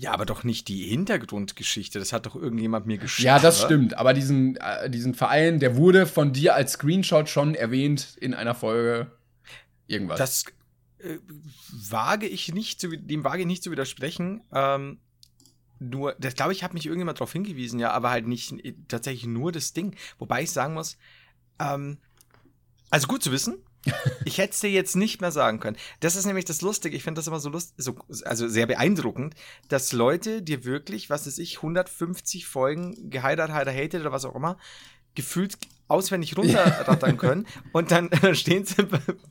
Ja, aber doch nicht die Hintergrundgeschichte. Das hat doch irgendjemand mir geschrieben. Ja, das stimmt. Aber diesen, äh, diesen Verein, der wurde von dir als Screenshot schon erwähnt in einer Folge. Irgendwas. Das äh, wage ich nicht zu, dem wage ich nicht zu widersprechen. Ähm, nur, das glaube ich, hat mich irgendjemand darauf hingewiesen, ja, aber halt nicht äh, tatsächlich nur das Ding. Wobei ich sagen muss, ähm, also gut zu wissen. ich hätte es dir jetzt nicht mehr sagen können. Das ist nämlich das Lustige. Ich finde das immer so lustig, so, also sehr beeindruckend, dass Leute dir wirklich, was weiß ich, 150 Folgen geheiratet, hated oder was auch immer, gefühlt auswendig runterrattern können und dann stehen sie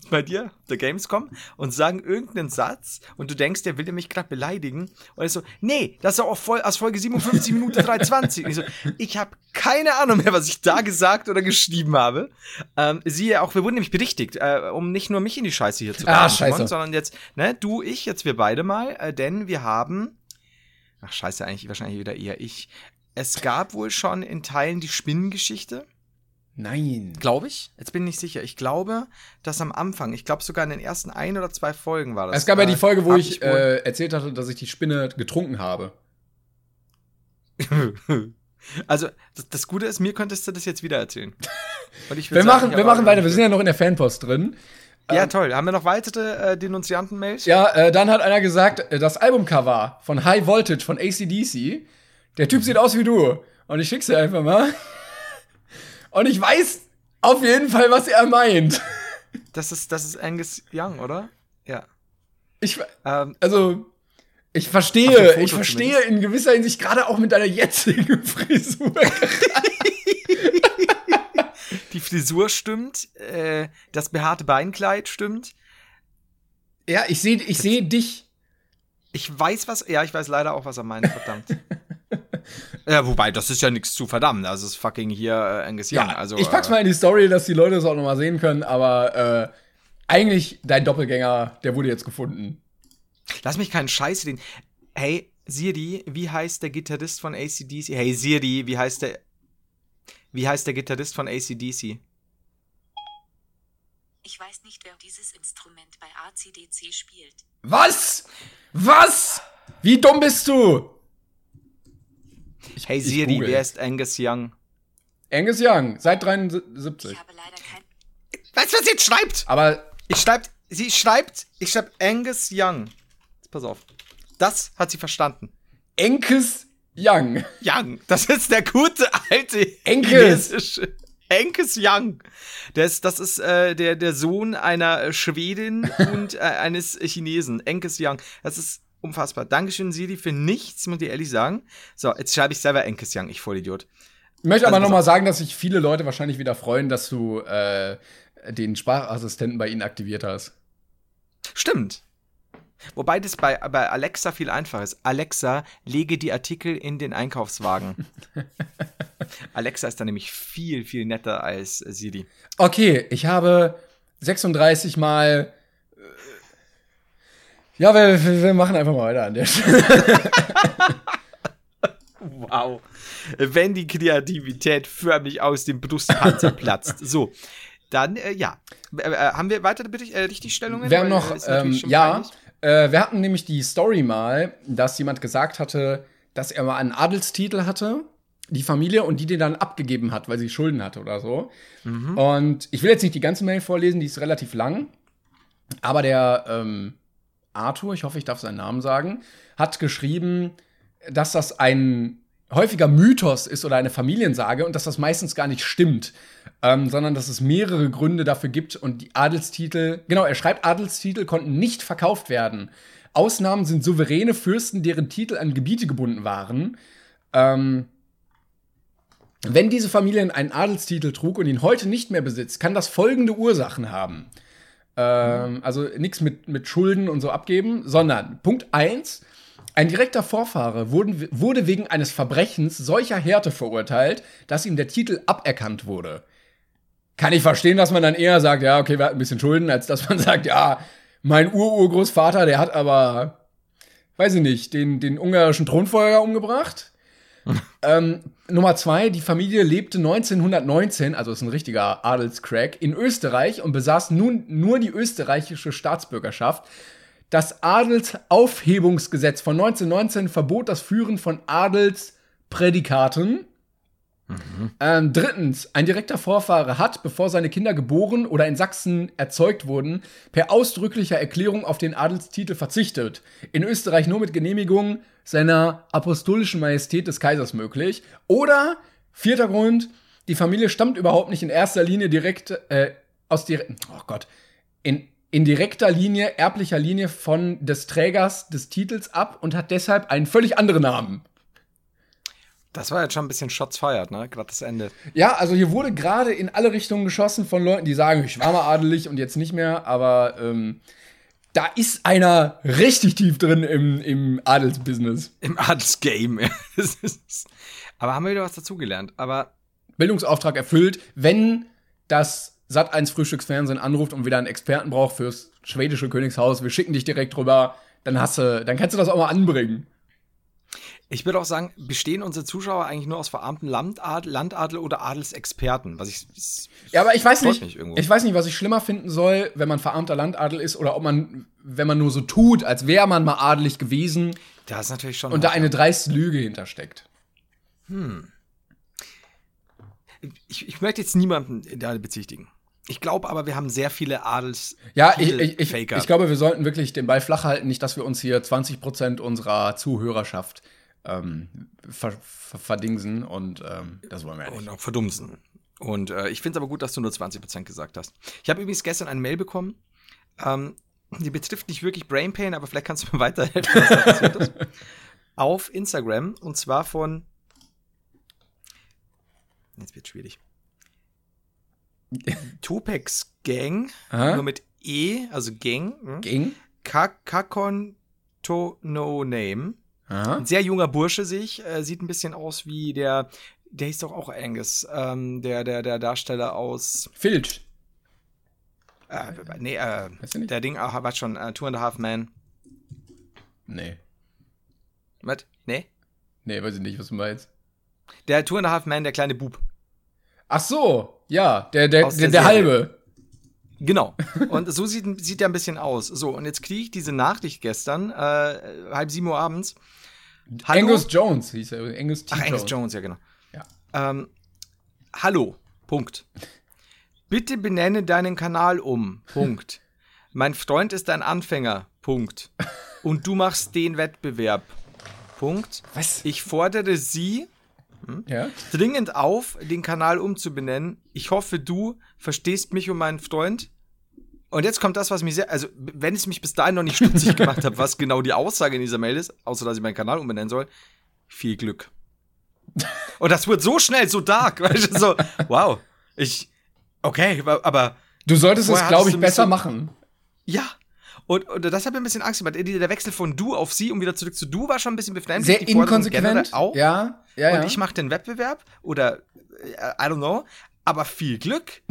bei dir, der Gamescom, und sagen irgendeinen Satz und du denkst, der will mich gerade beleidigen und er so, nee, das ist auch aus Folge 57 Minute 320. Und ich so, ich habe keine Ahnung mehr, was ich da gesagt oder geschrieben habe. Ähm, siehe auch, wir wurden nämlich berichtigt, äh, um nicht nur mich in die Scheiße hier zu ah, scheiße. sondern jetzt, ne, du, ich, jetzt wir beide mal, äh, denn wir haben Ach, scheiße, eigentlich wahrscheinlich wieder eher ich. Es gab wohl schon in Teilen die Spinnengeschichte. Nein. Glaube ich. Jetzt bin ich nicht sicher. Ich glaube, dass am Anfang, ich glaube sogar in den ersten ein oder zwei Folgen war das. Es gab ja die Folge, wo ich, ich äh, erzählt hatte, dass ich die Spinne getrunken habe. also, das, das, Gute ist, mir könntest du das jetzt wieder erzählen. wir sagen, machen, wir machen weiter. Wir sind ja noch in der Fanpost drin. Ja, ähm, toll. Haben wir noch weitere äh, Denunzianten-Mails? Ja, äh, dann hat einer gesagt, äh, das Albumcover von High Voltage von ACDC. Der Typ sieht aus wie du. Und ich schick's dir einfach mal. Und ich weiß auf jeden Fall, was er meint. Das ist, das ist Angus Young, oder? Ja. Ich, ähm, also, ich verstehe, ich verstehe zumindest. in gewisser Hinsicht gerade auch mit deiner jetzigen Frisur. Die Frisur stimmt, äh, das behaarte Beinkleid stimmt. Ja, ich sehe ich seh dich. Ich weiß was, ja, ich weiß leider auch, was er meint, verdammt. Ja, wobei, das ist ja nichts zu verdammen. Das ist fucking hier äh, Angus Young. Ja, also, ich pack's äh, mal in die Story, dass die Leute es auch nochmal sehen können, aber äh, eigentlich dein Doppelgänger, der wurde jetzt gefunden. Lass mich keinen Scheiß reden. Hey, Siri, wie heißt der Gitarrist von ACDC? Hey, Siri, wie heißt der. Wie heißt der Gitarrist von ACDC? Ich weiß nicht, wer dieses Instrument bei ACDC spielt. Was? Was? Wie dumm bist du? Ich, hey Siri, wer ist Angus Young? Angus Young, seit 73. Ich habe leider kein. Weißt du, was sie jetzt schreibt? Aber. Ich schreibt, sie schreibt, ich schreibe Angus Young. Jetzt pass auf. Das hat sie verstanden. Angus Young. Young. Das ist der gute alte Angus. Angus Young. Das, das ist äh, der, der Sohn einer Schwedin und äh, eines Chinesen. Angus Young. Das ist unfassbar. Dankeschön, Siri, für nichts, muss ich ehrlich sagen. So, jetzt schreibe ich selber Enkes Young, ich Vollidiot. Ich möchte also, aber noch mal sagen, dass sich viele Leute wahrscheinlich wieder freuen, dass du äh, den Sprachassistenten bei ihnen aktiviert hast. Stimmt. Wobei das bei, bei Alexa viel einfacher ist. Alexa, lege die Artikel in den Einkaufswagen. Alexa ist da nämlich viel, viel netter als Siri. Okay, ich habe 36 Mal ja, wir, wir machen einfach mal weiter an der Stelle. wow. Wenn die Kreativität förmlich aus dem Brustpanzer platzt. So. Dann, äh, ja. Äh, haben wir weitere äh, Richtigstellungen? Wir haben noch, ähm, ja. Äh, wir hatten nämlich die Story mal, dass jemand gesagt hatte, dass er mal einen Adelstitel hatte, die Familie, und die den dann abgegeben hat, weil sie Schulden hatte oder so. Mhm. Und ich will jetzt nicht die ganze Mail vorlesen, die ist relativ lang. Aber der, ähm, Arthur, ich hoffe, ich darf seinen Namen sagen, hat geschrieben, dass das ein häufiger Mythos ist oder eine Familiensage und dass das meistens gar nicht stimmt, ähm, sondern dass es mehrere Gründe dafür gibt und die Adelstitel, genau, er schreibt, Adelstitel konnten nicht verkauft werden. Ausnahmen sind souveräne Fürsten, deren Titel an Gebiete gebunden waren. Ähm, wenn diese Familie einen Adelstitel trug und ihn heute nicht mehr besitzt, kann das folgende Ursachen haben. Ähm, also nichts mit, mit Schulden und so abgeben, sondern Punkt 1. Ein direkter Vorfahre wurden, wurde wegen eines Verbrechens solcher Härte verurteilt, dass ihm der Titel aberkannt wurde. Kann ich verstehen, dass man dann eher sagt, ja, okay, wir hatten ein bisschen Schulden, als dass man sagt, ja, mein Ururgroßvater, der hat aber, weiß ich nicht, den, den ungarischen Thronfolger umgebracht. ähm, Nummer zwei, die Familie lebte 1919, also ist ein richtiger Adelscrack, in Österreich und besaß nun nur die österreichische Staatsbürgerschaft. Das Adelsaufhebungsgesetz von 1919 verbot das Führen von Adelsprädikaten. Ähm, drittens, ein direkter Vorfahre hat, bevor seine Kinder geboren oder in Sachsen erzeugt wurden, per ausdrücklicher Erklärung auf den Adelstitel verzichtet. In Österreich nur mit Genehmigung seiner apostolischen Majestät des Kaisers möglich. Oder, vierter Grund, die Familie stammt überhaupt nicht in erster Linie direkt äh, aus direkt, oh Gott, in, in direkter Linie, erblicher Linie von des Trägers des Titels ab und hat deshalb einen völlig anderen Namen. Das war jetzt schon ein bisschen Shots fired, ne? Gerade das Ende. Ja, also hier wurde gerade in alle Richtungen geschossen von Leuten, die sagen, ich war mal adelig und jetzt nicht mehr, aber ähm, da ist einer richtig tief drin im, im Adelsbusiness. Im Adelsgame. Aber haben wir wieder was dazugelernt. Aber Bildungsauftrag erfüllt, wenn das Sat1 Frühstücksfernsehen anruft und wieder einen Experten braucht fürs schwedische Königshaus, wir schicken dich direkt rüber, dann hast du, dann kannst du das auch mal anbringen. Ich würde auch sagen, bestehen unsere Zuschauer eigentlich nur aus verarmten Landadel, Landadel oder Adelsexperten? Was ich. Ja, aber ich weiß nicht, irgendwo. ich weiß nicht, was ich schlimmer finden soll, wenn man verarmter Landadel ist oder ob man, wenn man nur so tut, als wäre man mal adelig gewesen Da ist natürlich schon. und da eine dreiste Lüge hintersteckt. ich, ich möchte jetzt niemanden da bezichtigen. Ich glaube aber, wir haben sehr viele Adels. Ja, ich, ich, ich, ich glaube, wir sollten wirklich den Ball flach halten, nicht, dass wir uns hier 20% unserer Zuhörerschaft ähm, ver, ver, verdingsen und ähm, das wollen wir ja nicht. Und auch verdumsen. Und äh, ich finde es aber gut, dass du nur 20% gesagt hast. Ich habe übrigens gestern eine Mail bekommen. Ähm, die betrifft nicht wirklich Brain Pain, aber vielleicht kannst du mir weiterhelfen, was da passiert ist. Auf Instagram. Und zwar von. Jetzt wird schwierig. Tupex Gang. Aha. Nur mit E, also Gang. hm? Ging? Ka- Kakon to No Name. Aha. Ein sehr junger Bursche sich, äh, sieht ein bisschen aus wie der, der hieß doch auch Angus, ähm, der, der, der Darsteller aus, Filch. äh, nee, äh, Weißt du nicht? der Ding, ah, was schon, äh, Two and a Half Men. Nee. Was? Nee? Nee, weiß ich nicht, was du meinst. Der Two and a Half Men, der kleine Bub. Ach so, ja, der, der, Aus der, der der halbe. Genau. Und so sieht, sieht er ein bisschen aus. So, und jetzt kriege ich diese Nachricht gestern, äh, halb sieben Uhr abends. Hallo? Angus Jones hieß er. Angus T. Ach, Angus Jones. Jones, ja, genau. Ja. Ähm, hallo, Punkt. Bitte benenne deinen Kanal um, Punkt. Mein Freund ist ein Anfänger, Punkt. Und du machst den Wettbewerb, Punkt. Was? Ich fordere Sie Ja? dringend auf, den Kanal umzubenennen. Ich hoffe, du verstehst mich und meinen Freund. Und jetzt kommt das, was mich sehr, also wenn es mich bis dahin noch nicht stutzig gemacht hat, was genau die Aussage in dieser Mail ist, außer dass ich meinen Kanal umbenennen soll, viel Glück. Und das wird so schnell, so dark, weißt du, so, wow, ich, okay, aber- Du solltest es, glaube ich, besser machen. ja. Und, und das hat mir ein bisschen Angst gemacht. Der Wechsel von du auf sie und wieder zurück zu du war schon ein bisschen befremdlich. Sehr Die inkonsequent. Auch. Ja, ja, ja. Und ich mache den Wettbewerb oder äh, I don't know, aber viel Glück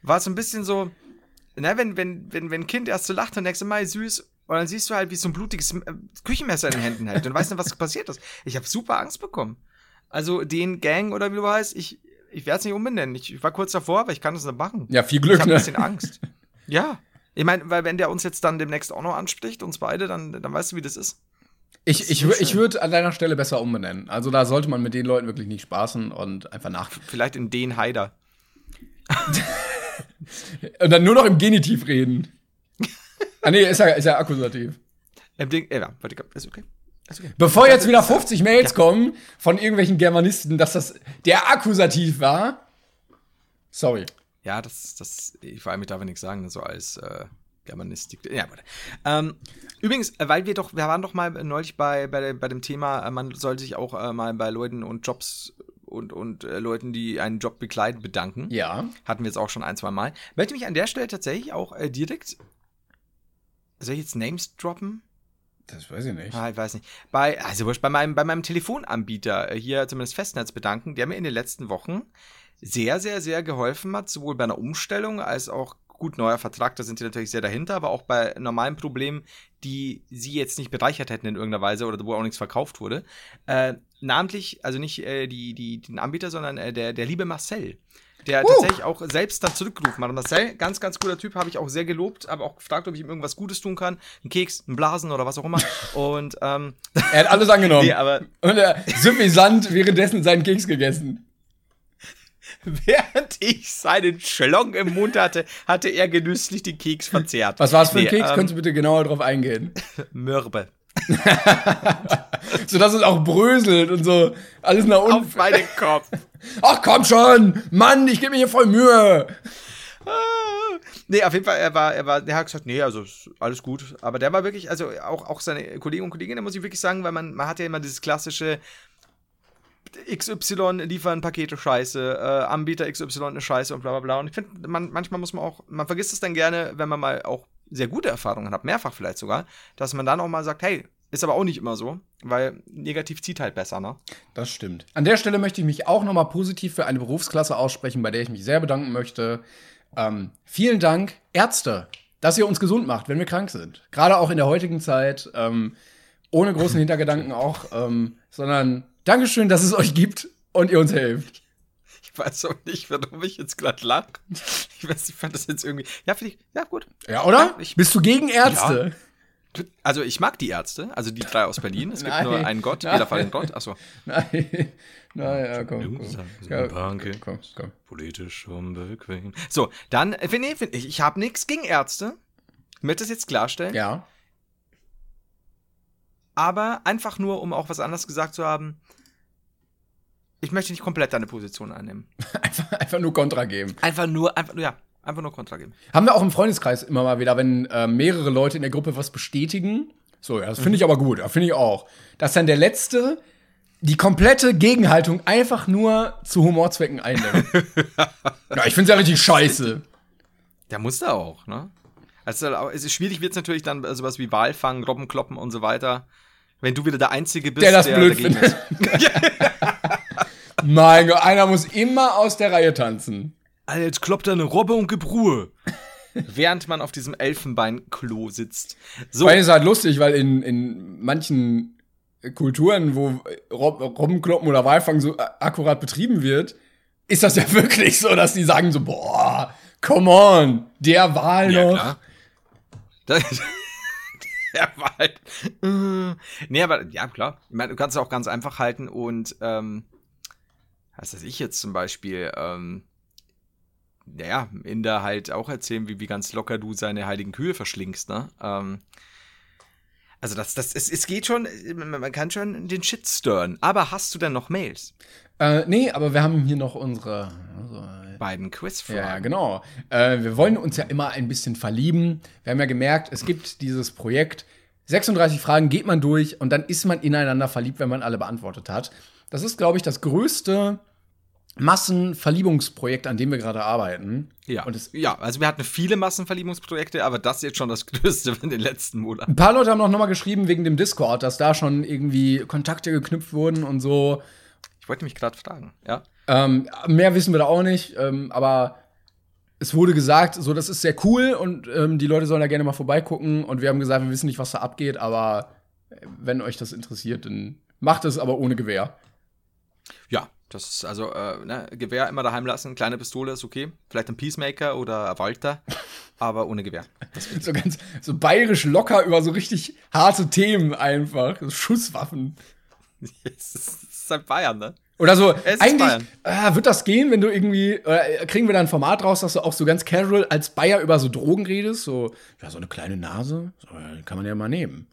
war so ein bisschen so, na, wenn, wenn, wenn, wenn ein Kind erst so lacht und denkst, du, mal süß, und dann siehst du halt, wie so ein blutiges äh, Küchenmesser in den Händen hält und weißt nicht, was passiert ist. Ich habe super Angst bekommen. Also den Gang oder wie du heißt, ich, ich werde es nicht umbenennen. Ich, ich war kurz davor, aber ich kann das nicht machen. ja, viel ich Glück, habe ne? ein bisschen Angst. Ja. Ich meine, weil wenn der uns jetzt dann demnächst auch noch anspricht, uns beide, dann, dann weißt du, wie das ist. Ich, ich, ich würde an deiner Stelle besser umbenennen. Also da sollte man mit den Leuten wirklich nicht spaßen und einfach nach. Vielleicht in den Haider. Und dann nur noch im Genitiv reden. ah nee, ist ja, ist ja akkusativ. Im Ding, ja, warte, ist okay. Ist okay. Bevor jetzt wieder 50 Mails kommen von irgendwelchen Germanisten, dass das der Akkusativ war. Sorry. Ja, das, das, ich vor allem, ich darf ja nichts sagen, so als äh, Germanistik. Ja, warte. Ähm, übrigens, äh, weil wir doch, wir waren doch mal neulich bei, bei, bei dem Thema, äh, man soll sich auch äh, mal bei Leuten und Jobs und, und äh, Leuten, die einen Job bekleiden, bedanken. Ja. Hatten wir jetzt auch schon ein, zwei Mal. Möchte mich an der Stelle tatsächlich auch äh, direkt. Soll ich jetzt Names droppen? Das weiß ich nicht. Ah, ich weiß nicht. Bei, also bei meinem, bei meinem Telefonanbieter, äh, hier zumindest Festnetz bedanken, der mir in den letzten Wochen sehr, sehr, sehr geholfen hat, sowohl bei einer Umstellung als auch gut neuer Vertrag, da sind sie natürlich sehr dahinter, aber auch bei normalen Problemen, die sie jetzt nicht bereichert hätten in irgendeiner Weise oder wo auch nichts verkauft wurde. Äh, namentlich, also nicht äh, die, die, den Anbieter, sondern äh, der, der liebe Marcel der tatsächlich auch selbst dann zurückgerufen hat. Marcel, ganz, ganz cooler Typ, habe ich auch sehr gelobt, aber auch gefragt, ob ich ihm irgendwas Gutes tun kann. Ein Keks, ein Blasen oder was auch immer. Und ähm, Er hat alles angenommen. nee, aber Und er suffisant währenddessen seinen Keks gegessen. während ich seinen Schlong im Mund hatte, hatte er genüsslich den Keks verzehrt. Was war es für ein Nee, Keks? ähm, Könntest du bitte genauer drauf eingehen? Mürbe. So dass es auch bröselt und so alles nach unten. Auf meinen Kopf. Ach komm schon! Mann, ich gebe mir hier voll Mühe! Ah. Nee, auf jeden Fall, er war, er war, der hat gesagt, nee, also alles gut. Aber der war wirklich, also auch, auch seine Kollegen und Kolleginnen, muss ich wirklich sagen, weil man, man hat ja immer dieses klassische XY liefern Pakete scheiße, äh, Anbieter XY eine Scheiße und bla bla bla. Und ich finde, man, manchmal muss man auch, man vergisst es dann gerne, wenn man mal auch sehr gute Erfahrungen hat, mehrfach vielleicht sogar, dass man dann auch mal sagt, hey, ist aber auch nicht immer so, weil negativ zieht halt besser, ne? Das stimmt. An der Stelle möchte ich mich auch nochmal positiv für eine Berufsklasse aussprechen, bei der ich mich sehr bedanken möchte. Ähm, vielen Dank, Ärzte, dass ihr uns gesund macht, wenn wir krank sind. Gerade auch in der heutigen Zeit, ähm, ohne großen Hintergedanken auch, ähm, sondern Dankeschön, dass es euch gibt und ihr uns helft. Ich weiß auch nicht, warum ich jetzt gerade lache. Ich weiß, ich fand das jetzt irgendwie, ja, finde ich, ja, gut. Ja, oder? Ja, ich- Bist du gegen Ärzte? Also ich mag die Ärzte, also die drei aus Berlin. Es gibt nur einen Gott, Nein. jeder Fall den Gott. Achso. Nein. Naja, komm, komm. Ja, Danke. komm, komm. Politisch unbequem. So, dann, äh, nee, find ich, ich habe nichts gegen Ärzte. Ich möchte das jetzt klarstellen. Ja. Aber einfach nur, um auch was anderes gesagt zu haben, ich möchte nicht komplett deine Position einnehmen. Einfach, einfach nur Kontra geben. Einfach nur, einfach nur, ja, einfach nur Kontra geben. Haben wir auch im Freundeskreis immer mal wieder, wenn äh, mehrere Leute in der Gruppe was bestätigen. So, ja, das finde ich aber gut, ja, finde ich auch. Dass dann der Letzte die komplette Gegenhaltung einfach nur zu Humorzwecken einnimmt. ja, ich finde es ja richtig scheiße. Der muss da auch, ne? Also, es ist schwierig wird es natürlich dann äh, sowas wie Walfang, Robbenkloppen und so weiter. Wenn du wieder der Einzige bist, Der das blöd dagegen findet. mein Gott, einer muss immer aus der Reihe tanzen. Alter, jetzt kloppt da eine Robbe und gib Ruhe. Während man auf diesem Elfenbeinklo sitzt. So, Weil es ist halt lustig, weil in, in manchen Kulturen, wo Rob Robbenkloppen oder Walfang so akkurat betrieben wird, ist das ja wirklich so, dass die sagen so, boah, come on, der Wahl ja, noch. klar. Das, der war halt. äh, nee, aber ja, klar. Ich meine, du kannst es auch ganz einfach halten und, ähm, was weiß ich jetzt zum Beispiel, ähm, naja, Inder halt auch erzählen, wie, wie ganz locker du seine heiligen Kühe verschlingst, ne? Ähm, also das, das, es, es geht schon, man man kann schon den Shit stören. Aber hast du denn noch Mails? Äh, nee, aber wir haben hier noch unsere. Also, Beiden Quizfragen. ja, genau. Äh, wir wollen uns ja immer ein bisschen verlieben. Wir haben ja gemerkt, es gibt dieses Projekt. 36 Fragen geht man durch und dann ist man ineinander verliebt, wenn man alle beantwortet hat. Das ist, glaube ich, das größte Massenverliebungsprojekt, an dem wir gerade arbeiten. Ja. Ja, also wir hatten viele Massenverliebungsprojekte, aber das ist jetzt schon das größte in den letzten Monaten. ein paar Leute haben noch mal geschrieben wegen dem Discord, dass da schon irgendwie Kontakte geknüpft wurden und so. Ich wollte mich gerade fragen, ja. Ähm, mehr wissen wir da auch nicht, ähm, aber es wurde gesagt, so das ist sehr cool und ähm, die Leute sollen da gerne mal vorbeigucken. Und wir haben gesagt, wir wissen nicht, was da abgeht, aber äh, wenn euch das interessiert, dann macht es aber ohne Gewehr. Ja, das ist also, äh, ne, Gewehr immer daheim lassen, kleine Pistole ist okay. Vielleicht ein Peacemaker oder ein Walter, aber ohne Gewehr. So ganz so bayerisch locker über so richtig harte Themen einfach. So Schusswaffen. Es ist, halt Bayern, ne? Oder so, eigentlich äh, wird das gehen, wenn du irgendwie, äh, kriegen wir da ein Format raus, dass du auch so ganz casual als Bayer über so Drogen redest, so, ja, so eine kleine Nase, so, äh, kann man ja mal nehmen.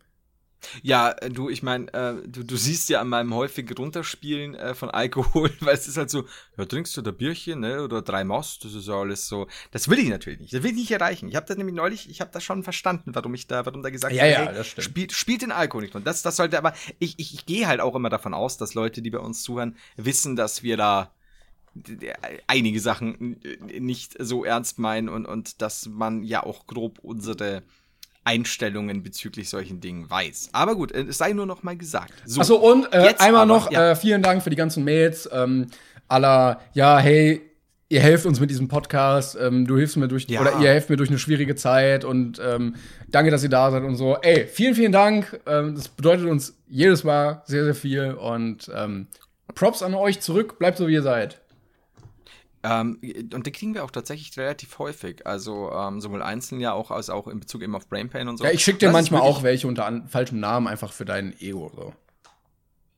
Ja, äh, du, ich meine, äh, du, du siehst ja an meinem häufigen Runterspielen äh, von Alkohol, weil es ist halt so, ja, trinkst du da Bierchen, ne, oder drei Most, das ist ja alles so. Das will ich natürlich nicht, das will ich nicht erreichen. Ich habe das nämlich neulich, ich habe das schon verstanden, warum ich da, warum da gesagt Ja, wird, ja, hey. Spielt, spielt den Alkohol nicht. Und das, das sollte, aber ich, ich, ich gehe halt auch immer davon aus, dass Leute, die bei uns zuhören, wissen, dass wir da einige Sachen nicht so ernst meinen und, und dass man ja auch grob unsere Einstellungen bezüglich solchen Dingen weiß. Aber gut, äh, es sei nur noch mal gesagt. So, Achso, und äh, einmal aber, noch ja. äh, vielen Dank für die ganzen Mails. Ähm, aller, ja, hey, ihr helft uns mit diesem Podcast, ähm, du hilfst mir durch, Ja. oder ihr helft mir durch eine schwierige Zeit und ähm, danke, dass ihr da seid und so. Ey, vielen, vielen Dank. Ähm, das bedeutet uns jedes Mal sehr, sehr viel und ähm, Props an euch zurück. Bleibt so, wie ihr seid. Ähm, und die kriegen wir auch tatsächlich relativ häufig. Also ähm, sowohl einzeln ja auch als auch in Bezug eben auf Brain Pain und so. Ja, ich schicke dir Das manchmal auch welche unter an, falschem Namen einfach für dein Ego. So.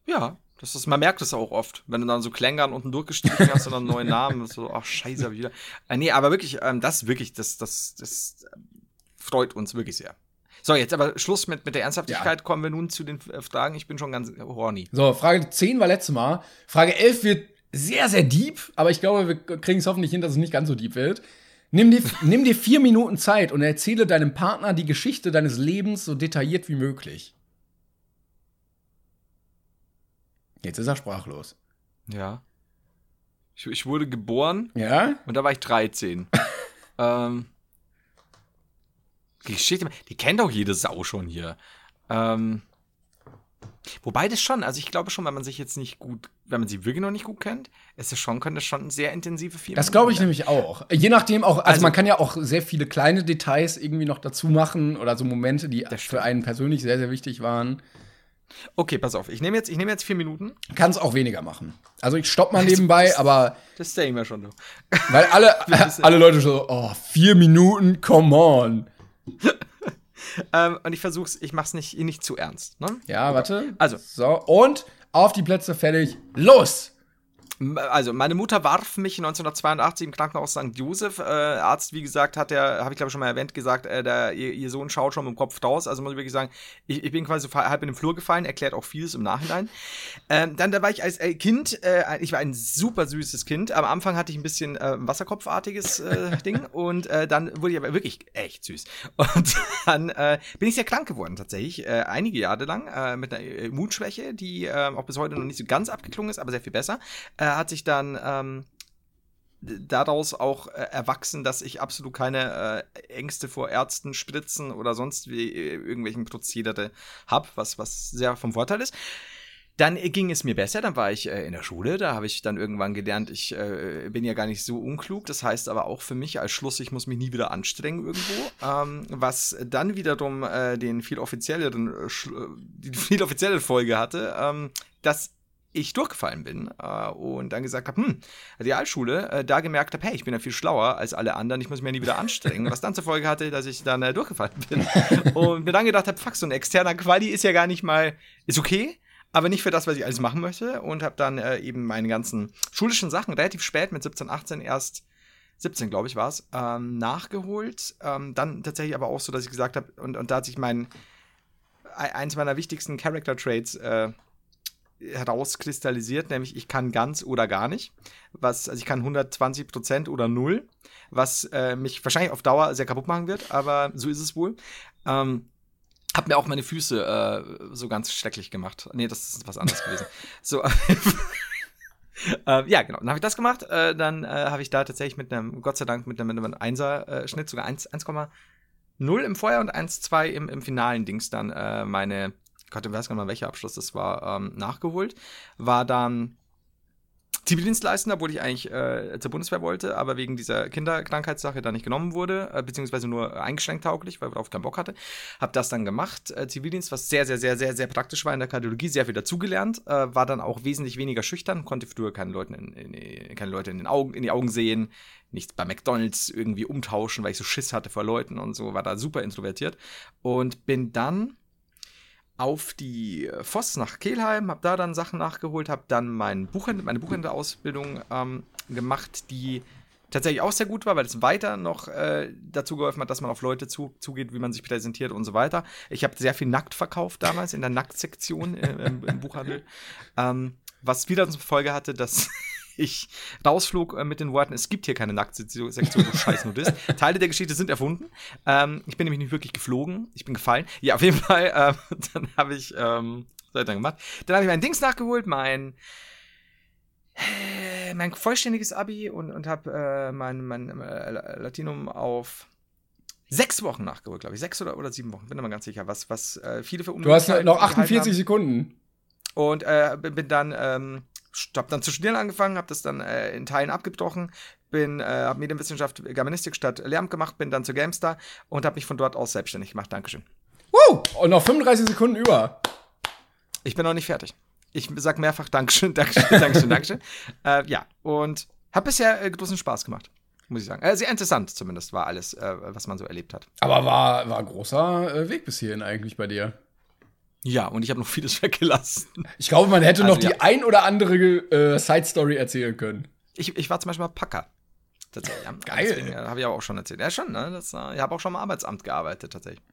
Ja, das ist, man merkt es auch oft, wenn du dann so Klängern unten durchgestrichen hast und dann einen neuen Namen. So, ach scheiße, hab ich wieder. Äh, nee, aber wirklich, ähm, das wirklich, das, das, das äh, freut uns wirklich sehr. So, jetzt aber Schluss mit, mit der Ernsthaftigkeit. Kommen wir nun zu den äh, Fragen. Ich bin schon ganz horny. So, Frage 10 war letztes Mal. Frage 11 wird sehr, sehr deep, aber ich glaube, wir kriegen es hoffentlich hin, dass es nicht ganz so deep wird. Nimm dir, nimm dir vier Minuten Zeit und erzähle deinem Partner die Geschichte deines Lebens so detailliert wie möglich. Jetzt ist er sprachlos. Ja. Ich, ich wurde geboren Ja? und da war ich 13. ähm, die Geschichte, die kennt auch jede Sau schon hier. Ähm, wobei das schon, also ich glaube schon, wenn man sich jetzt nicht gut, wenn man sie wirklich noch nicht gut kennt, ist es schon, könnte es schon sehr intensive vier Das glaube ich nämlich auch. Je nachdem auch, also, Also- man kann ja auch sehr viele kleine Details irgendwie noch dazu machen oder so Momente, die Das für einen persönlich sehr, sehr wichtig waren. Okay, pass auf. Ich nehme jetzt, ich nehme jetzt vier Minuten. Kann es auch weniger machen. Also ich stopp mal nebenbei, aber Das sehen wir schon. Du. weil alle, alle Leute so, oh, vier Minuten, come on. Ähm, und ich versuch's, ich mach's nicht, nicht zu ernst. Ne? Ja, warte. Also. So, und auf die Plätze fertig, los! Also, meine Mutter warf mich 1982 im Krankenhaus St. Josef. Äh, Arzt, wie gesagt, hat der, habe ich glaube ich schon mal erwähnt, gesagt, äh, der, ihr, ihr Sohn schaut schon mit dem Kopf raus. Also muss ich wirklich sagen, ich, ich bin quasi halb in den Flur gefallen, erklärt auch vieles im Nachhinein. Ähm, dann, da war ich als äh, Kind, äh, ich war ein super süßes Kind. Am Anfang hatte ich ein bisschen äh, Wasserkopfartiges äh, Ding und äh, dann wurde ich aber wirklich echt süß. Und dann äh, bin ich sehr krank geworden tatsächlich, äh, einige Jahre lang, äh, mit einer Immunschwäche, die äh, auch bis heute noch nicht so ganz abgeklungen ist, aber sehr viel besser. Äh, hat sich dann ähm, daraus auch äh, erwachsen, dass ich absolut keine äh, Ängste vor Ärzten, Spritzen oder sonst wie äh, irgendwelchen Prozedere habe, was, was sehr vom Vorteil ist. Dann äh, ging es mir besser, dann war ich äh, in der Schule, da habe ich dann irgendwann gelernt, ich äh, bin ja gar nicht so unklug, das heißt aber auch für mich als Schluss, ich muss mich nie wieder anstrengen irgendwo, ähm, was dann wiederum den viel offizielleren, die viel offizielle Folge hatte, ähm, dass ich durchgefallen bin äh, und dann gesagt habe, hm, Realschule, äh, da gemerkt habe, hey, ich bin ja viel schlauer als alle anderen, ich muss mich ja nie wieder anstrengen, was dann zur Folge hatte, dass ich dann äh, durchgefallen bin und mir dann gedacht habe, fuck, so ein externer Quali ist ja gar nicht mal, ist okay, aber nicht für das, was ich alles machen möchte und habe dann äh, eben meine ganzen schulischen Sachen relativ spät mit 17, 18 erst 17, glaube ich, war es, ähm, nachgeholt. Ähm, dann tatsächlich aber auch so, dass ich gesagt habe, und, und da hat sich mein e- eins meiner wichtigsten Character Traits äh, herauskristallisiert, nämlich ich kann ganz oder gar nicht. Was, also ich kann 120 Prozent oder null, was äh, mich wahrscheinlich auf Dauer sehr kaputt machen wird, aber so ist es wohl. Ähm, hab mir auch meine Füße äh, so ganz schrecklich gemacht. Nee, das ist was anderes gewesen. So. äh, ja, genau. Dann habe ich das gemacht. Äh, dann äh, habe ich da tatsächlich mit einem, Gott sei Dank, mit einem, mit einem 1er-Schnitt, sogar 1, 1,0 im Vorjahr und 1,2 im, im finalen Dings dann äh, meine, Gott, ich weiß gar nicht mal, welcher Abschluss das war, ähm, nachgeholt. War dann Zivildienstleistender, obwohl ich eigentlich äh, zur Bundeswehr wollte, aber wegen dieser Kinderkrankheitssache da nicht genommen wurde, äh, beziehungsweise nur eingeschränkt tauglich, weil ich darauf keinen Bock hatte. Hab das dann gemacht, äh, Zivildienst, was sehr, sehr, sehr, sehr, sehr praktisch war in der Kardiologie, sehr viel dazugelernt, äh, war dann auch wesentlich weniger schüchtern, konnte früher keine Leute in, in, keine Leute in, den Augen, in die Augen sehen, nichts bei McDonalds irgendwie umtauschen, weil ich so Schiss hatte vor Leuten und so, war da super introvertiert und bin dann auf die Voss nach Kelheim, habe da dann Sachen nachgeholt, habe dann mein Buchhändler, meine Buchhändlerausbildung ähm, gemacht, die tatsächlich auch sehr gut war, weil es weiter noch äh, dazu geholfen hat, dass man auf Leute zu, zugeht, wie man sich präsentiert und so weiter. Ich habe sehr viel nackt verkauft damals in der Nacktsektion äh, im, im Buchhandel, ähm, was wieder zur Folge hatte, dass ich rausflog äh, mit den Worten, es gibt hier keine Nacktsektion, du scheiß Nudist. Teile der Geschichte sind erfunden. Ähm, ich bin nämlich nicht wirklich geflogen, ich bin gefallen. Ja, auf jeden Fall, ähm, dann habe ich, ähm, was hab ich dann gemacht? Dann habe ich mein Dings nachgeholt, mein äh, mein vollständiges Abi und, und habe äh, mein, mein äh, Latinum auf sechs Wochen nachgeholt, glaube ich. Sechs oder, oder sieben Wochen, bin mir mal ganz sicher, was, was äh, viele für Du hast unmöglich noch gehalten 48 haben. Sekunden. Und äh, bin bin dann, ähm, hab dann zu studieren angefangen, habe das dann äh, in Teilen abgebrochen, bin, äh, habe Medienwissenschaft, Germanistik statt Lehramt gemacht, bin dann zu GameStar und habe mich von dort aus selbstständig gemacht. Dankeschön. Woo! Und noch 35 Sekunden über. Ich bin noch nicht fertig. Ich sag mehrfach Dankeschön, Dankeschön, Dankeschön, Dankeschön. Äh, ja, und Hat bisher äh, großen Spaß gemacht, muss ich sagen. Äh, sehr interessant zumindest war alles, äh, was man so erlebt hat. Aber war, war großer äh, Weg bis hierhin eigentlich bei dir. Ja, und ich habe noch vieles weggelassen. Ich glaube, man hätte Also, noch die ja. ein oder andere äh, Side-Story erzählen können. Ich, ich war zum Beispiel mal Packer. Tatsächlich. Ja. Geil. Deswegen, ja, habe ich aber auch schon erzählt. Ja, schon, ne? Das, äh, ich habe auch schon im Arbeitsamt gearbeitet, tatsächlich.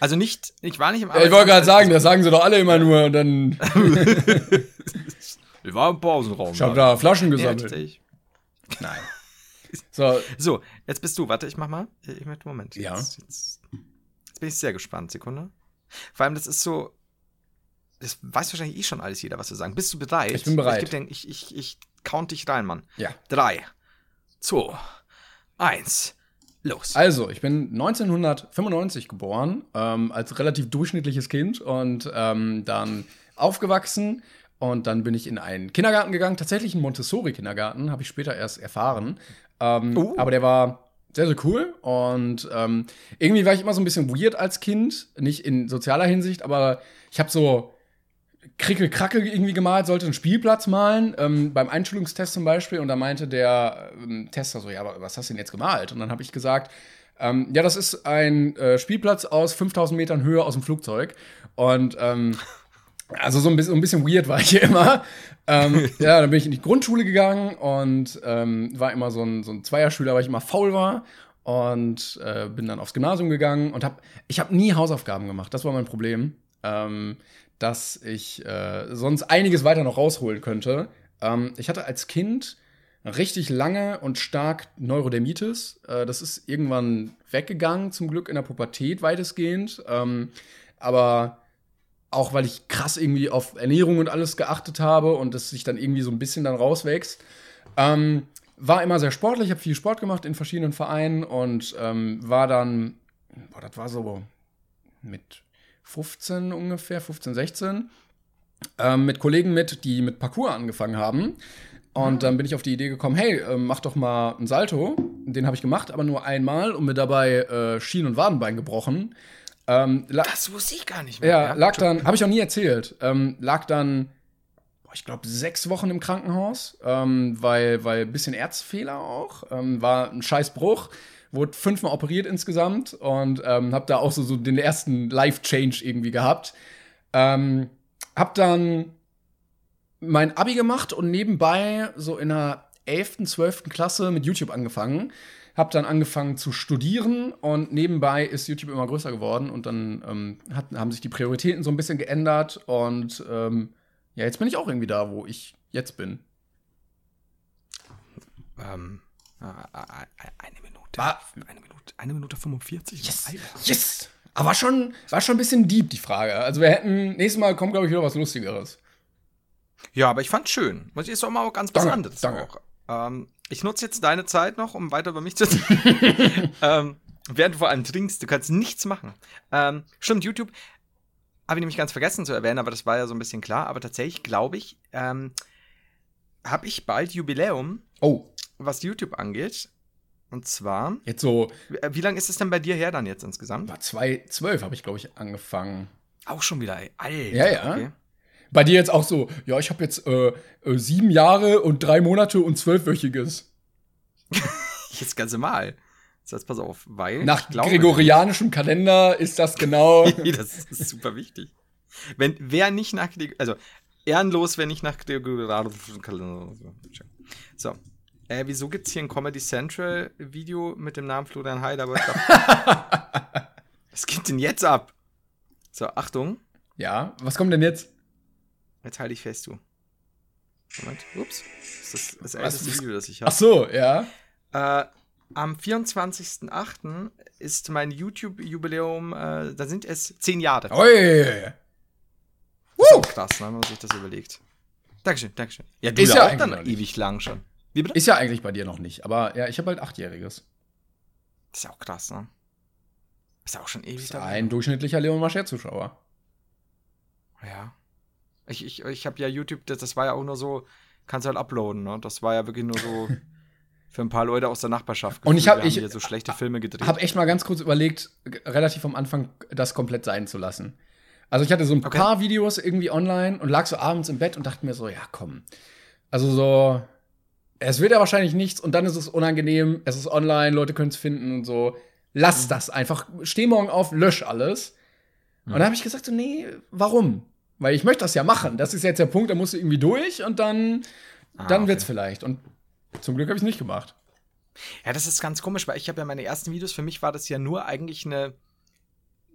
Also nicht, ich war nicht im Ja, ich wollte gerade sagen, das sagen sie doch alle immer nur und dann. Ich war im Pausenraum. Ich habe da Flaschen gesammelt. tatsächlich. Nein. So, So, jetzt bist du. Warte, ich mach mal. Ich möchte Moment. Ja. Jetzt, jetzt, jetzt bin ich sehr gespannt. Sekunde. Vor allem, das ist so. Das weiß wahrscheinlich eh schon alles jeder, was wir sagen. Bist du bereit? Ich bin bereit. Ich, dir- ich, ich, ich count dich rein, Mann. ja. Drei, zwei, eins, los. Also, ich bin 1995 geboren, ähm, als relativ durchschnittliches Kind und ähm, dann aufgewachsen. Und dann bin ich in einen Kindergarten gegangen, tatsächlich einen Montessori-Kindergarten, habe ich später erst erfahren. Ähm, Oh. Aber der war sehr, sehr cool. Und ähm, irgendwie war ich immer so ein bisschen weird als Kind. Nicht in sozialer Hinsicht, aber ich habe so Krickel-Krackel irgendwie gemalt, sollte einen Spielplatz malen, ähm, beim Einschulungstest zum Beispiel. Und da meinte der ähm, Tester so, ja, aber was hast du denn jetzt gemalt? Und dann habe ich gesagt, ähm, ja, das ist ein äh, Spielplatz aus 5000 Metern Höhe aus dem Flugzeug. Und ähm, also so ein bisschen, ein bisschen weird war ich hier immer. ähm, ja, dann bin ich in die Grundschule gegangen und ähm, war immer so ein, so ein Zweierschüler, weil ich immer faul war. Und äh, bin dann aufs Gymnasium gegangen und habe, ich habe nie Hausaufgaben gemacht. Das war mein Problem. Ähm, dass ich äh, sonst einiges weiter noch rausholen könnte. Ähm, ich hatte als Kind richtig lange und stark Neurodermitis. Äh, das ist irgendwann weggegangen, zum Glück in der Pubertät weitestgehend. Ähm, aber auch weil ich krass irgendwie auf Ernährung und alles geachtet habe und das sich dann irgendwie so ein bisschen dann rauswächst. Ähm, war immer sehr sportlich, habe viel Sport gemacht in verschiedenen Vereinen und ähm, war dann, boah, das war so mit 15 ungefähr, 15, 16, ähm, mit Kollegen mit, die mit Parkour angefangen haben. Und dann bin ich auf die Idee gekommen, hey, ähm, mach doch mal einen Salto. Den habe ich gemacht, aber nur einmal und mir dabei äh, Schien- und Wadenbein gebrochen. Ähm, Das wusste ich gar nicht mehr. ja, lag dann, habe ich auch nie erzählt, ähm, lag dann, boah, ich glaube, sechs Wochen im Krankenhaus, ähm, weil, weil ein bisschen Erzfehler auch, ähm, war ein Scheißbruch, wurde fünfmal operiert insgesamt und ähm, habe da auch so, so den ersten Life-Change irgendwie gehabt. Ähm, hab dann mein Abi gemacht und nebenbei so in der 11., 12. Klasse mit YouTube angefangen. Hab dann angefangen zu studieren und nebenbei ist YouTube immer größer geworden und dann ähm, hat, haben sich die Prioritäten so ein bisschen geändert und ähm, ja, jetzt bin ich auch irgendwie da, wo ich jetzt bin. Ähm, äh, äh, eine Minute. War- Eine Minute. Eine Minute 45. Alter. Yes! Aber war schon, war schon ein bisschen deep, die Frage. Also wir hätten, nächstes Mal kommt, glaube ich, wieder was Lustigeres. Ja, aber ich fand's schön. Ich ist doch mal auch ganz was anderes. danke. Auch. Ähm, ich nutze jetzt deine Zeit noch, um weiter über mich zu ähm, Während du vor allem trinkst, du kannst nichts machen. Ähm, stimmt, YouTube habe ich nämlich ganz vergessen zu erwähnen, aber das war ja so ein bisschen klar. Aber tatsächlich glaube ich, ähm, habe ich bald Jubiläum, Oh, was YouTube angeht. Und zwar, jetzt so, wie, äh, wie lange ist es denn bei dir her dann jetzt insgesamt? war 2012 habe ich, glaube ich, angefangen. Auch schon wieder, ey. Alter, Ja, ja. Okay. Bei dir jetzt auch so, ja, ich habe jetzt äh, äh, sieben Jahre und drei Monate und zwölfwöchiges. Jetzt ganze Mal. Das heißt, pass auf, weil. Nach glaube- gregorianischem Kalender ist das genau. das ist super wichtig. Wenn, wer nicht nach, also, ehrenlos, wenn nicht nach gregorianischem Kalender. So. Äh, wieso gibt's hier ein Comedy Central Video mit dem Namen Florian Heider? Was geht denn jetzt ab? So, Achtung. ja, was kommt denn jetzt? Jetzt halte ich fest, du. Moment. Ups. Das ist das Was- älteste Video, das ich Ach habe. so, ja. Äh, am 24.08. ist mein YouTube-Jubiläum, äh, da sind es zehn Jahre. Das ist auch krass, ne, wenn man sich das überlegt. Dankeschön, Dankeschön. Ja, du Ist ja auch dann ewig lang schon. Ist ja eigentlich bei dir noch nicht, aber ja, ich habe halt achtjähriges. Das ist ja auch krass, ne? Ist ja auch schon ewig Ist ein durchschnittlicher Leon Mascher-Zuschauer. Ja. Ich, ich, ich habe ja YouTube, das, das war ja auch nur so, kannst du halt uploaden, ne? Das war ja wirklich nur so für ein paar Leute aus der Nachbarschaft. Und ich gefühlt. hab- Wir haben ich- hier so schlechte Filme gedreht. Hab echt mal ganz kurz überlegt, relativ am Anfang das komplett sein zu lassen. Also ich hatte so ein Okay. paar Videos irgendwie online und lag so abends im Bett und dachte mir so, ja komm. Also so, Es wird ja wahrscheinlich nichts und dann ist es unangenehm, es ist online, Leute können es finden und so. Lass das einfach. Steh morgen auf, lösch alles. Und dann habe ich gesagt, so, nee, warum? Weil ich möchte das ja machen. Das ist jetzt der Punkt, da musst du irgendwie durch und dann, dann okay. wird's vielleicht. Und zum Glück habe ich es nicht gemacht. Ja, das ist ganz komisch, weil ich habe ja meine ersten Videos, für mich war das ja nur eigentlich eine,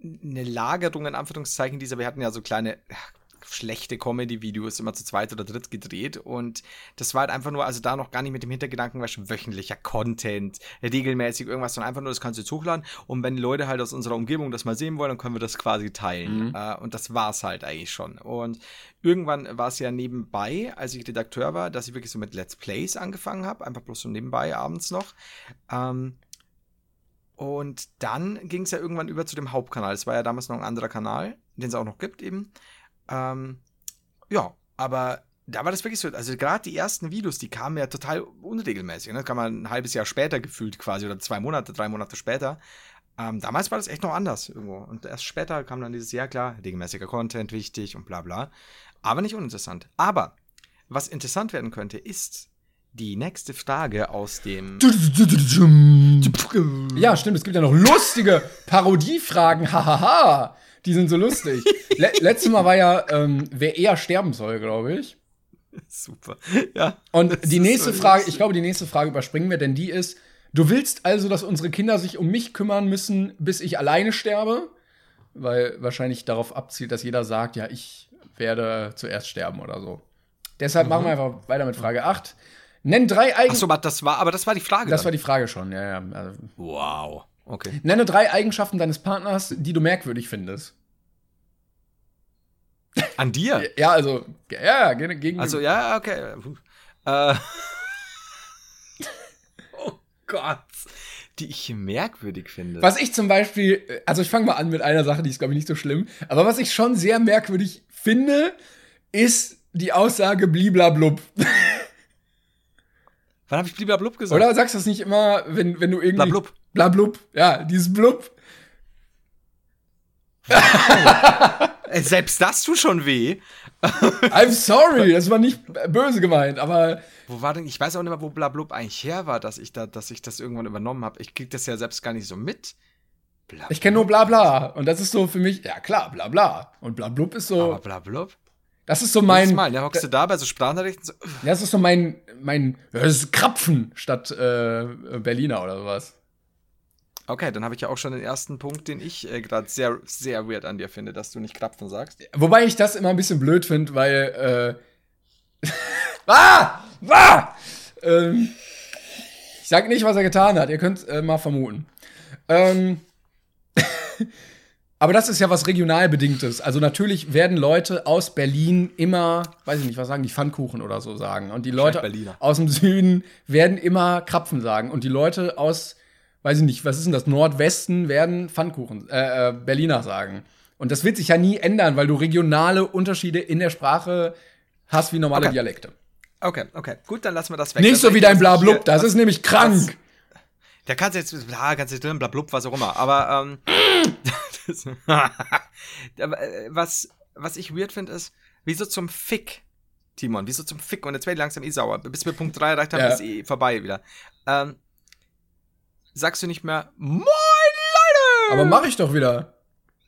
eine Lagerung in Anführungszeichen dieser, wir hatten ja so kleine schlechte Comedy-Videos immer zu zweit oder dritt gedreht und das war halt einfach nur, also da noch gar nicht mit dem Hintergedanken, was wöchentlicher Content, regelmäßig irgendwas, sondern einfach nur, das kannst du jetzt hochladen und wenn Leute halt aus unserer Umgebung das mal sehen wollen, dann können wir das quasi teilen Mhm. äh, und das war's halt eigentlich schon und irgendwann war es ja nebenbei, als ich Redakteur war, dass ich wirklich so mit Let's Plays angefangen habe, einfach bloß so nebenbei abends noch ähm, und dann ging es ja irgendwann über zu dem Hauptkanal. Es war ja damals noch ein anderer Kanal, den es auch noch gibt eben. Ähm, ja, aber da war das wirklich so, also gerade die ersten Videos, die kamen ja total unregelmäßig. Ne? Kann man ein halbes Jahr später gefühlt quasi oder zwei Monate, drei Monate später. Ähm, damals war das echt noch anders irgendwo. Und erst später kam dann dieses, ja klar, regelmäßiger Content, wichtig und bla bla. Aber nicht uninteressant. Aber was interessant werden könnte, ist die nächste Frage aus dem. Ja, stimmt, es gibt ja noch lustige Parodiefragen, hahaha. Die sind so lustig. Le letztes Mal war ja, ähm, wer eher sterben soll, glaube ich. Super. Ja. Und die nächste so Frage, ich glaube, die nächste Frage überspringen wir, denn die ist: Du willst also, dass unsere Kinder sich um mich kümmern müssen, bis ich alleine sterbe? Weil wahrscheinlich darauf abzielt, dass jeder sagt, ja, ich werde zuerst sterben oder so. Deshalb machen wir einfach weiter mit Frage 8. Nenn drei Eigen Achso, das war, aber das war die Frage. Das dann. war die Frage schon, ja, ja. Also, Wow. Okay. nenne drei Eigenschaften deines Partners, die du merkwürdig findest. An dir? Ja, also, ja, gegen. gegen Also, ja, okay. Äh. oh Gott. Die ich merkwürdig finde. Was ich zum Beispiel, also ich fange mal an mit einer Sache, die ist, glaube ich, nicht so schlimm. Aber was ich schon sehr merkwürdig finde, ist die Aussage bliblablub. Wann habe ich bliblablub gesagt? Oder sagst du das nicht immer, wenn, wenn du irgendwie. Blablub. Blablub. Ja, dieses Blub. Äh, Selbst das tut schon weh. I'm sorry, das war nicht böse gemeint, aber Wo war denn, ich weiß auch nicht mehr, wo blablub eigentlich her war, dass ich da, dass ich das irgendwann übernommen habe. Ich krieg das ja selbst gar nicht so mit. Bla, ich kenne nur Blabla. Und das ist so für mich, ja klar, Blabla. Und Blablub ist so, aber blablub. das ist so Mein, Mal, da hockst du da bei so Sprachnachrichten so, das ist so mein, mein, ja, das ist Krapfen statt äh, Berliner oder sowas. Okay, dann habe ich ja auch schon den ersten Punkt, den ich äh, gerade sehr, sehr weird an dir finde, dass du nicht Krapfen sagst. Wobei ich das immer ein bisschen blöd finde, weil, äh, ah! Ah! Ähm, ich sag nicht, was er getan hat. Ihr könnt äh, mal vermuten. Ähm, aber das ist ja was regional bedingtes. Also natürlich werden Leute aus Berlin immer, weiß ich nicht, was sagen die Pfannkuchen oder so sagen. Und die Leute aus dem Süden werden immer Krapfen sagen. Und die Leute aus, weiß ich nicht, was ist denn das, Nordwesten werden Pfannkuchen, äh, äh, Berliner sagen. Und das wird sich ja nie ändern, weil du regionale Unterschiede in der Sprache hast wie normale Okay. Dialekte. Okay, okay. Gut, dann lassen wir das weg. Nicht Dann so wie dein Blablub, hier- das ist nämlich krank. Der kannst jetzt, bla, kannst jetzt drin, blablub, was auch immer. Aber, ähm, das, äh, was, was ich weird finde, ist, wieso zum Fick, Timon, wieso zum Fick? Und jetzt werde ich langsam eh sauer. Bis wir Punkt 3 erreicht haben, Ja. ist eh vorbei wieder. Ähm, sagst du nicht mehr, Moin Leute! Aber mach ich doch wieder.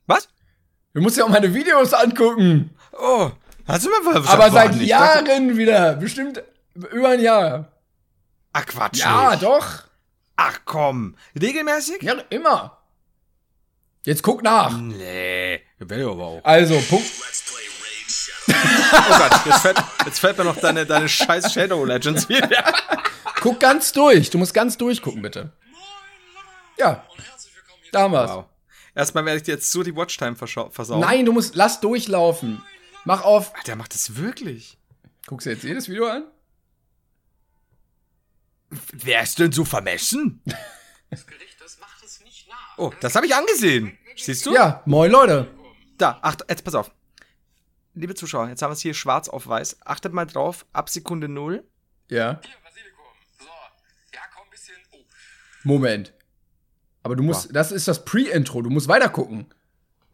Was? Du musst ja auch meine Videos angucken. Oh, hast du mal Aber seit nicht. Jahren wieder. Bestimmt über ein Jahr. Ach Quatsch. Ja, nicht. doch. Ach komm. Regelmäßig? Ja, immer. Jetzt guck nach. Nee. Will aber auch. Also, Punkt. Oh Gott, jetzt fällt, jetzt fällt mir noch deine, deine scheiß Shadow Legends wieder. Guck ganz durch. Du musst ganz durchgucken, bitte. Ja. Da haben wir's. Wow. Erstmal werde ich dir jetzt so die Watchtime versauen. Nein, du musst, lass durchlaufen. Mach auf. Der macht das wirklich. Guckst du jetzt jedes Video an? Wer ist denn so vermessen? Oh, das habe ich angesehen. Siehst du? Ja, moin Leute. Da, ach, jetzt pass auf. Liebe Zuschauer, jetzt haben wir es hier schwarz auf weiß. Achtet mal drauf, ab Sekunde null. Ja. Moment. Aber du musst, das ist das Pre-Intro. Du musst weiter gucken.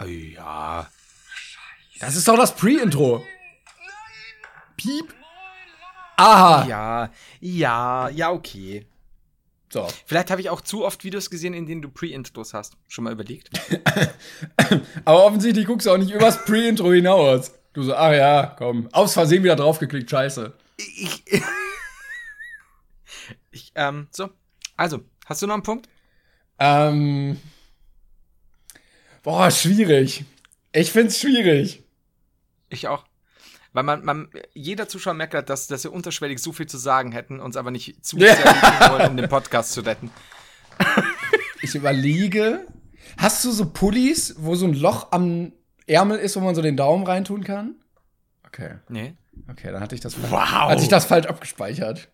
Ja. Das ist doch das Pre-Intro. Piep. Aha. Ja, ja, ja, okay. So. Vielleicht habe ich auch zu oft Videos gesehen, in denen du Pre-Intros hast. Schon mal überlegt? Aber offensichtlich guckst du auch nicht übers Pre-Intro hinaus. Du so, ach ja, komm. Aus Versehen wieder draufgeklickt, scheiße. Ich. ich, ähm, so. Also, hast du noch einen Punkt? Ähm. Boah, schwierig. Ich find's schwierig. Ich auch. Weil man, man, jeder Zuschauer merkt dass, dass wir unterschwellig so viel zu sagen hätten, uns aber nicht zu Ja. sehr lieben wollen, um den Podcast zu retten. Ich überlege. Hast du so Pullis, wo so ein Loch am Ärmel ist, wo man so den Daumen reintun kann? Okay. Nee. Okay, dann hatte ich das, Wow. hatte ich das falsch abgespeichert.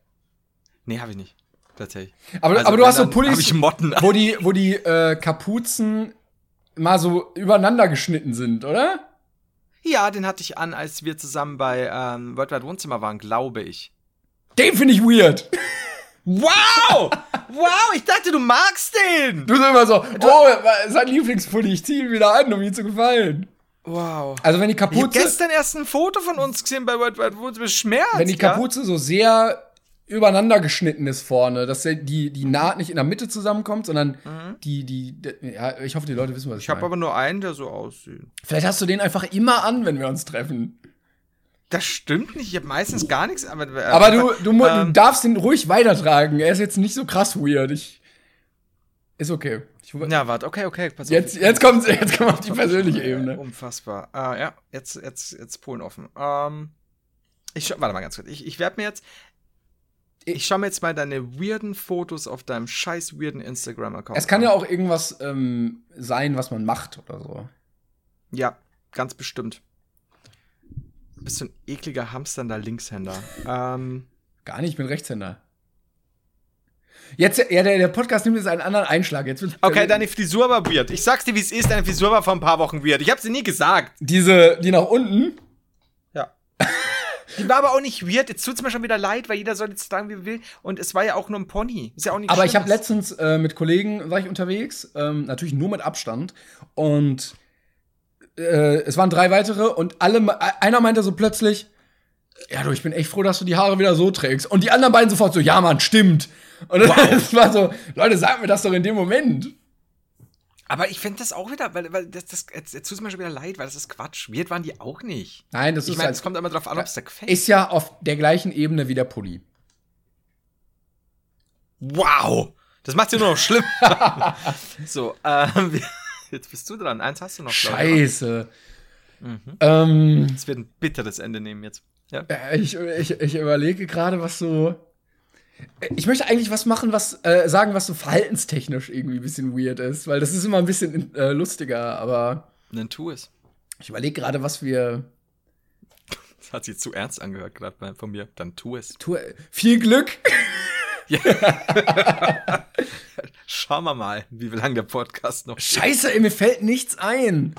Nee, habe ich nicht. Tatsächlich. Aber, Also, aber du hast so Pullis, hab ich Motten. wo die, wo die äh, Kapuzen mal so übereinander geschnitten sind, oder? Ja, den hatte ich an, als wir zusammen bei ähm, Worldwide Wohnzimmer waren, glaube ich. Den finde ich weird. Wow! wow, ich dachte, du magst den! Du bist immer so, oh, sein Lieblingspulli, ich ziehe ihn wieder an, um ihm zu gefallen. Wow. Also wenn die Ich habe Kapuze, gestern erst ein Foto von uns gesehen bei Worldwide Wohnzimmer. Schmerz. wenn die Kapuze so sehr übereinander geschnitten ist vorne, dass die, die Naht nicht in der Mitte zusammenkommt, sondern die, die, die, ja, ich hoffe, die Leute wissen, was ich, Mhm. Ich habe aber nur einen, der so aussieht. Vielleicht hast du den einfach immer an, wenn wir uns treffen. Das stimmt nicht. Ich habe meistens gar nichts. Aber, äh, Aber du, du, mu- du ähm, darfst ihn ruhig weitertragen. Er ist jetzt nicht so krass weird. Ich, ist okay. Ich, Ja, warte, okay, okay. Pass auf. jetzt, jetzt kommt jetzt kommt auf die persönliche Ebene. Unfassbar. Ah, ja, jetzt, jetzt, jetzt Polen offen. Ähm, ich warte mal ganz kurz. Ich, ich werde mir jetzt. Ich schau mir jetzt mal deine weirden Fotos auf deinem scheiß weirden Instagram-Account. Es kann ja auch irgendwas ähm, sein, was man macht oder so. Ja, ganz bestimmt. Bist du ein ekliger hamsternder Linkshänder? ähm, Gar nicht, ich bin Rechtshänder. Jetzt, ja, der, der Podcast nimmt jetzt einen anderen Einschlag. Jetzt okay, deine Frisur war weird. Ich sag's dir, wie es ist. Deine Frisur war vor ein paar Wochen weird. Ich hab sie nie gesagt. Diese, die nach unten. Ja. Die war aber auch nicht weird. Jetzt tut's mir schon wieder leid, weil jeder soll jetzt sagen, wie er will. Und es war ja auch nur ein Pony. Ist ja auch nicht Aber ich habe letztens äh, mit Kollegen war ich unterwegs, ähm, natürlich nur mit Abstand und äh, es waren drei weitere und alle me- einer meinte so plötzlich, ja du, ich bin echt froh, dass du die Haare wieder so trägst und die anderen beiden sofort so, ja Mann, stimmt. Und es war so, Leute, sag mir das doch in dem Moment. Aber ich finde das auch wieder, weil, weil das, das, jetzt, jetzt tut's mir schon wieder leid, weil das ist Quatsch. Weird waren die auch nicht. Nein, das Ich ist meine, halt, es kommt immer drauf an, ob es dir gefällt. ist ja auf der gleichen Ebene wie der Pulli. wow! Das macht's ja nur noch schlimm. so, ähm, jetzt bist du dran. Eins hast du noch. ich? Scheiße. Ähm, Es wird ein bitteres Ende nehmen jetzt. Ja. Äh, Ich, ich, ich überlege gerade, was so. Ich möchte eigentlich was machen, was äh, sagen, was so verhaltenstechnisch irgendwie ein bisschen weird ist, weil das ist immer ein bisschen äh, lustiger, aber Dann tu es. ich überlege gerade, was wir. Das hat sich zu ernst angehört gerade von mir. Dann tu es. Tu viel Glück! Schauen wir mal, wie lange der Podcast noch Scheiße, ey, mir fällt nichts ein.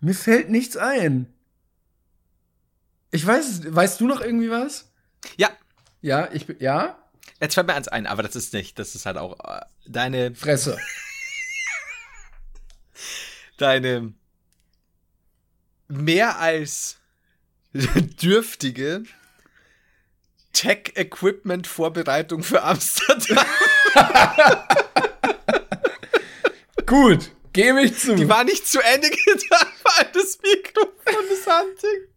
Mir fällt nichts ein. Ich weiß, weißt du noch irgendwie was? Ja, Ja, ich bin. Ja? Jetzt fällt mir eins ein, aber das ist nicht, das ist halt auch äh, deine, Fresse. deine mehr als dürftige Tech-Equipment-Vorbereitung für Amsterdam. Gut, gebe ich zu. Die war nicht zu Ende getan, weil das Mikrofon das Handling.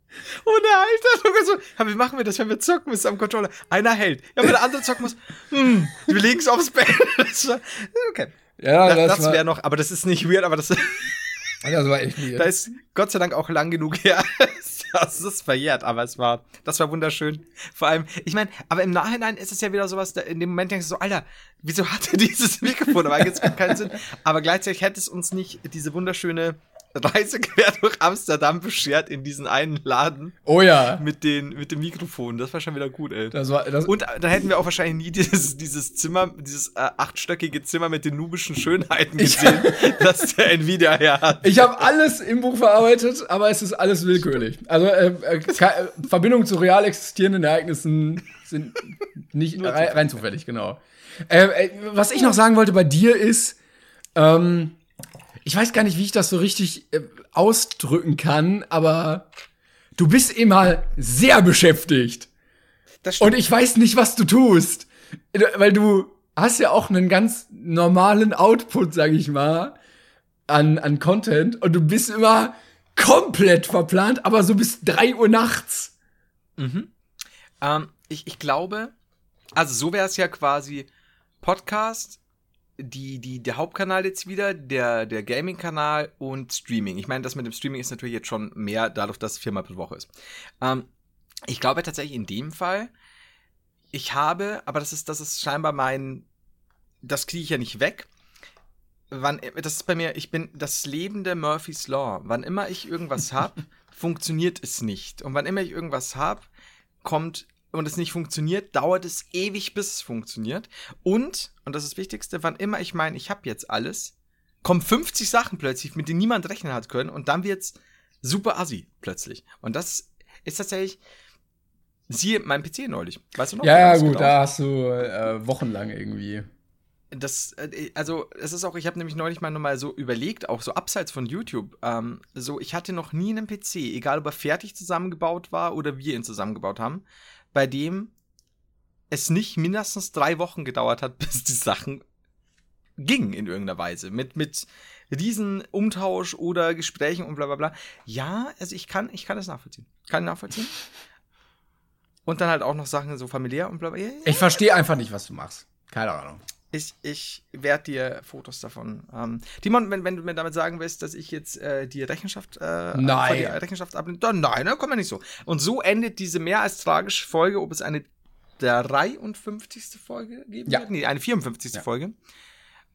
Ohne Halterung. Also, ja, wie machen wir das, wenn wir zocken müssen am Controller? Einer hält. Ja, wenn der andere zocken muss, hm, wir legen es aufs Bett. Okay. ja, Das, das, das wäre noch, aber das ist nicht weird, aber das, das war echt weird. da ist Gott sei Dank auch lang genug her. Das ist verjährt, aber es war, das war wunderschön. Vor allem, ich meine, aber im Nachhinein ist es ja wieder sowas, in dem Moment denkst du so, Alter, wieso hat er dieses Mikrofon? Aber jetzt keinen Sinn. Aber gleichzeitig hätte es uns nicht diese wunderschöne Reise quer durch Amsterdam beschert in diesen einen Laden oh ja. mit den, mit dem Mikrofon. Das war schon wieder gut, ey. Das war, das, Und da hätten wir auch wahrscheinlich nie dieses, dieses Zimmer, dieses äh, achtstöckige Zimmer mit den nubischen Schönheiten gesehen, das der Nvidia her hat. Ich habe alles im Buch verarbeitet, aber es ist alles willkürlich. Also äh, äh, äh, Verbindungen zu real existierenden Ereignissen sind nicht rein, rein zufällig, genau. Äh, äh, was ich noch sagen wollte bei dir ist, ähm, ich weiß gar nicht, wie ich das so richtig äh, ausdrücken kann, aber du bist immer sehr beschäftigt. Und ich weiß nicht, was du tust. Weil du hast ja auch einen ganz normalen Output, sag ich mal, an, an Content. Und du bist immer komplett verplant, aber so bis drei Uhr nachts. Mhm. Ähm, ich, ich glaube, also so wäre es ja quasi Podcast, die, die, der Hauptkanal jetzt wieder, der, der Gaming-Kanal und Streaming. Ich meine, das mit dem Streaming ist natürlich jetzt schon mehr, dadurch, dass es viermal pro Woche ist. Ähm, ich glaube tatsächlich in dem Fall, ich habe, aber das ist, das ist scheinbar mein, das kriege ich ja nicht weg. Wann, das ist bei mir, ich bin das lebende Murphy's Law. Wann immer ich irgendwas habe, funktioniert es nicht. Und wann immer ich irgendwas habe, kommt und es nicht funktioniert, dauert es ewig, bis es funktioniert. Und, und das ist das Wichtigste, wann immer ich meine, ich habe jetzt alles, kommen 50 Sachen plötzlich, mit denen niemand rechnen hat können und dann wird's super assi plötzlich. Und das ist tatsächlich, siehe mein PC neulich. Weißt du noch? Ja, ja, gut, gedauert da hast du äh, wochenlang irgendwie. das, äh, also es ist auch, ich habe nämlich neulich mal nochmal so überlegt, auch so abseits von YouTube, ähm, so ich hatte noch nie einen PC, egal ob er fertig zusammengebaut war oder wir ihn zusammengebaut haben, bei dem es nicht mindestens drei Wochen gedauert hat, bis die Sachen gingen in irgendeiner Weise. Mit, mit riesen Umtausch oder Gesprächen und bla bla bla. Ja, also ich kann, ich kann das nachvollziehen. Kann ich nachvollziehen. Und dann halt auch noch Sachen so familiär und bla bla. Ja, ja, Ich verstehe einfach nicht, was du machst. Keine Ahnung. Ich, ich werde dir Fotos davon. Ähm, Timon, wenn, wenn du mir damit sagen willst, dass ich jetzt äh, die Rechenschaft, äh, Nein. die Rechenschaft abnehme, dann nein, dann kommen wir nicht so. Und so endet diese mehr als tragische Folge, ob es eine 53. Folge geben Ja. wird? Nee, eine 54. Ja. Folge.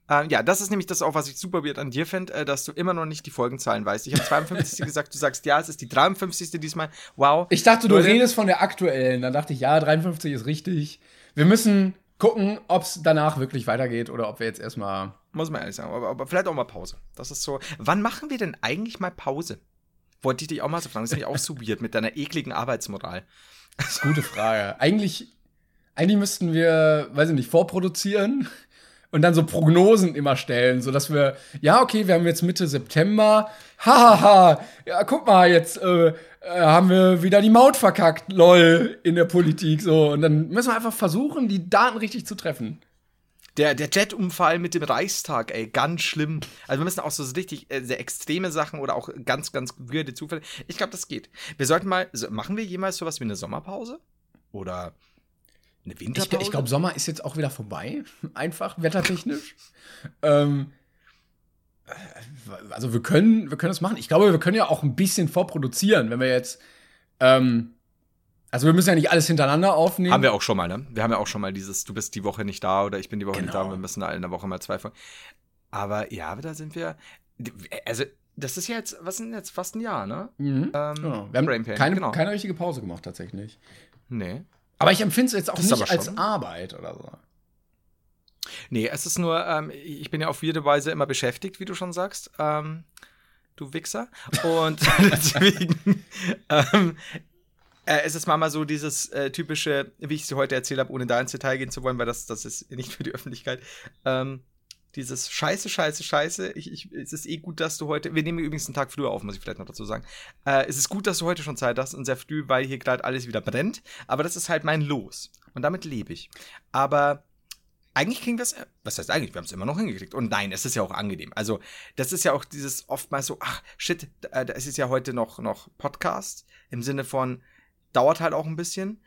Ähm, ja, das ist nämlich das auch, was ich super weird an dir finde, äh, dass du immer noch nicht die Folgenzahlen weißt. Ich habe 52. gesagt, du sagst, ja, es ist die 53. diesmal. Wow. Ich dachte, du Leute. redest von der aktuellen. Dann dachte ich, ja, 53 ist richtig. Wir müssen gucken, ob es danach wirklich weitergeht oder ob wir jetzt erstmal. Muss man ehrlich sagen. Aber, aber vielleicht auch mal Pause. Das ist so. Wann machen wir denn eigentlich mal Pause? Wollte ich dich auch mal so fragen. Das ist nämlich auch so weird mit deiner ekligen Arbeitsmoral. Das ist eine gute Frage. Eigentlich, eigentlich müssten wir, weiß ich nicht, vorproduzieren und dann so Prognosen immer stellen, sodass wir, ja, okay, wir haben jetzt Mitte September, hahaha, ja, guck mal, jetzt äh, äh, haben wir wieder die Maut verkackt, lol, in der Politik, so. Und dann müssen wir einfach versuchen, die Daten richtig zu treffen. Der, der Jetunfall mit dem Reichstag, ey, ganz schlimm. Also wir müssen auch so richtig äh, sehr extreme Sachen oder auch ganz, ganz weirde Zufälle. Ich glaube, das geht. Wir sollten mal, so, machen wir jemals sowas wie eine Sommerpause? Oder eine Ich, Winterpause? ich glaube, Sommer ist jetzt auch wieder vorbei, einfach wettertechnisch. ähm, äh, also wir können, wir können das machen. Ich glaube, wir können ja auch ein bisschen vorproduzieren, wenn wir jetzt. Ähm, also wir müssen ja nicht alles hintereinander aufnehmen. Haben wir auch schon mal, ne? Wir haben ja auch schon mal dieses, du bist die Woche nicht da oder ich bin die Woche nicht da Genau. und wir müssen alle in der Woche mal zwei Folgen. Aber ja, da sind wir. Also, das ist ja jetzt, was sind jetzt fast ein Jahr, ne? Mhm. Ähm, Genau. Wir haben Brain Pain, keine, genau. keine richtige Pause gemacht, tatsächlich. Nee. Aber ich empfinde es jetzt auch Das nicht als Arbeit oder so. Nee, es ist nur, ähm, ich bin ja auf jede Weise immer beschäftigt, wie du schon sagst. Ähm, du Wichser. Und deswegen ähm, äh, es ist manchmal so dieses äh, typische, wie ich es dir heute erzählt habe, ohne da ins Detail gehen zu wollen, weil das, das ist nicht für die Öffentlichkeit. Ähm, dieses Scheiße, Scheiße, Scheiße. Ich, ich, es ist eh gut, dass du heute. Wir nehmen übrigens einen Tag früher auf, muss ich vielleicht noch dazu sagen. Äh, es ist gut, dass du heute schon Zeit hast und sehr früh, weil hier gerade alles wieder brennt. Aber das ist halt mein Los. Und damit lebe ich. Aber eigentlich kriegen wir es, was heißt eigentlich, wir haben es immer noch hingekriegt. Und nein, es ist ja auch angenehm. Also, das ist ja auch dieses oftmals so, ach, shit, da, da ist ja heute noch, noch Podcast im Sinne von, dauert halt auch ein bisschen,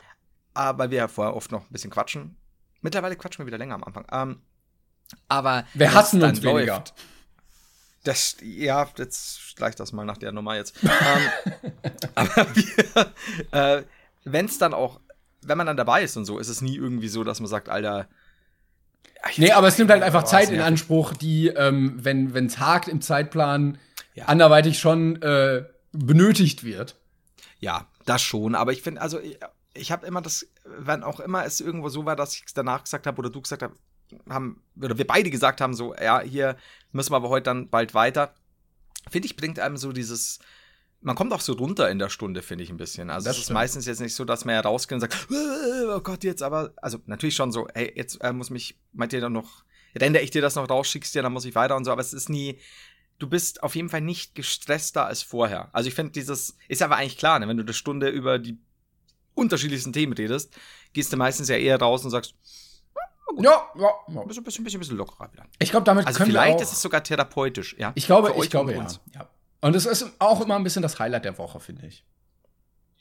aber wir ja vorher oft noch ein bisschen quatschen. Mittlerweile quatschen wir wieder länger am Anfang. Ähm, aber Wir hassen uns weniger. das, ja, jetzt gleich das mal nach der Nummer jetzt. ähm, aber äh, wenn es dann auch, wenn man dann dabei ist und so, ist es nie irgendwie so, dass man sagt, Alter. ach, Nee, aber es nimmt halt einfach Oh, Zeit in. Anspruch, die, ähm, wenn es hakt im Zeitplan, Ja. anderweitig schon äh, benötigt wird. Ja, das schon. Aber ich finde, also ich, ich habe immer das, wann auch immer es irgendwo so war, dass ich es danach gesagt habe oder du gesagt hast, haben, oder wir beide gesagt haben, so, ja, hier müssen wir aber heute dann bald weiter. Finde ich, bringt einem so dieses, man kommt auch so runter in der Stunde, finde ich ein bisschen. Also Das es ist stimmt. meistens jetzt nicht so, dass man ja rausgeht und sagt, "Äh, oh Gott, jetzt aber, also natürlich schon so, hey, jetzt äh, muss mich, meint ihr dann noch, rende ich dir das noch raus, schickst dir, dann muss ich weiter und so, aber es ist nie, du bist auf jeden Fall nicht gestresster als vorher. Also ich finde dieses, ist aber eigentlich klar, ne? wenn du eine Stunde über die unterschiedlichsten Themen redest, gehst du meistens ja eher raus und sagst, Ja, ja. ja. bisschen, bisschen, bisschen, bisschen lockerer wieder. Ich glaube, damit Also können vielleicht wir auch, ist es sogar therapeutisch, ja. Ich glaube, ich glaube und ja. ja. Und es ist auch immer ein bisschen das Highlight der Woche, finde ich.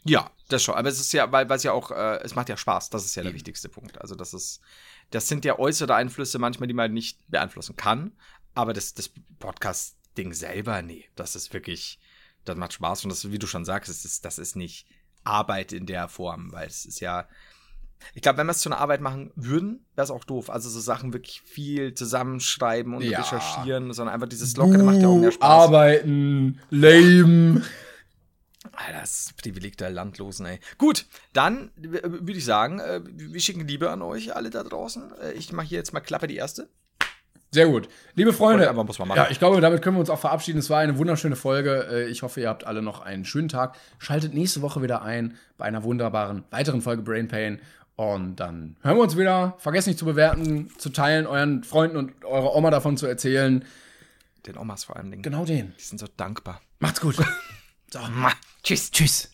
Ja, das schon. Aber es ist ja, weil weil es ja auch, äh, es macht ja Spaß. Das ist ja der wichtigste Punkt. Also das ist, das sind ja äußere Einflüsse manchmal, die man nicht beeinflussen kann. Aber das, das Podcast-Ding selber, nee, das ist wirklich, das macht Spaß. Und das, wie du schon sagst, das ist, das ist nicht Arbeit in der Form, weil es ist ja, ich glaube, wenn wir es zu einer Arbeit machen würden, wäre es auch doof. Also so Sachen wirklich viel zusammenschreiben und Ja. recherchieren, sondern einfach dieses Lockere macht ja auch mehr Spaß. Arbeiten, leben. Alter, das Privileg der Landlosen, ey. Gut, dann w- würde ich sagen, äh, wir schicken Liebe an euch alle da draußen. Äh, ich mache hier jetzt mal Klappe die erste. Sehr gut. Liebe Freunde, Aber muss man machen. ja, ich glaube, damit können wir uns auch verabschieden. Es war eine wunderschöne Folge. Äh, Ich hoffe, ihr habt alle noch einen schönen Tag. Schaltet nächste Woche wieder ein bei einer wunderbaren weiteren Folge Brain Pain. Und dann hören wir uns wieder. Vergesst nicht zu bewerten, zu teilen, euren Freunden und eurer Oma davon zu erzählen. Den Omas vor allem. Genau den. Die sind so dankbar. Macht's gut. Tschüss. Tschüss.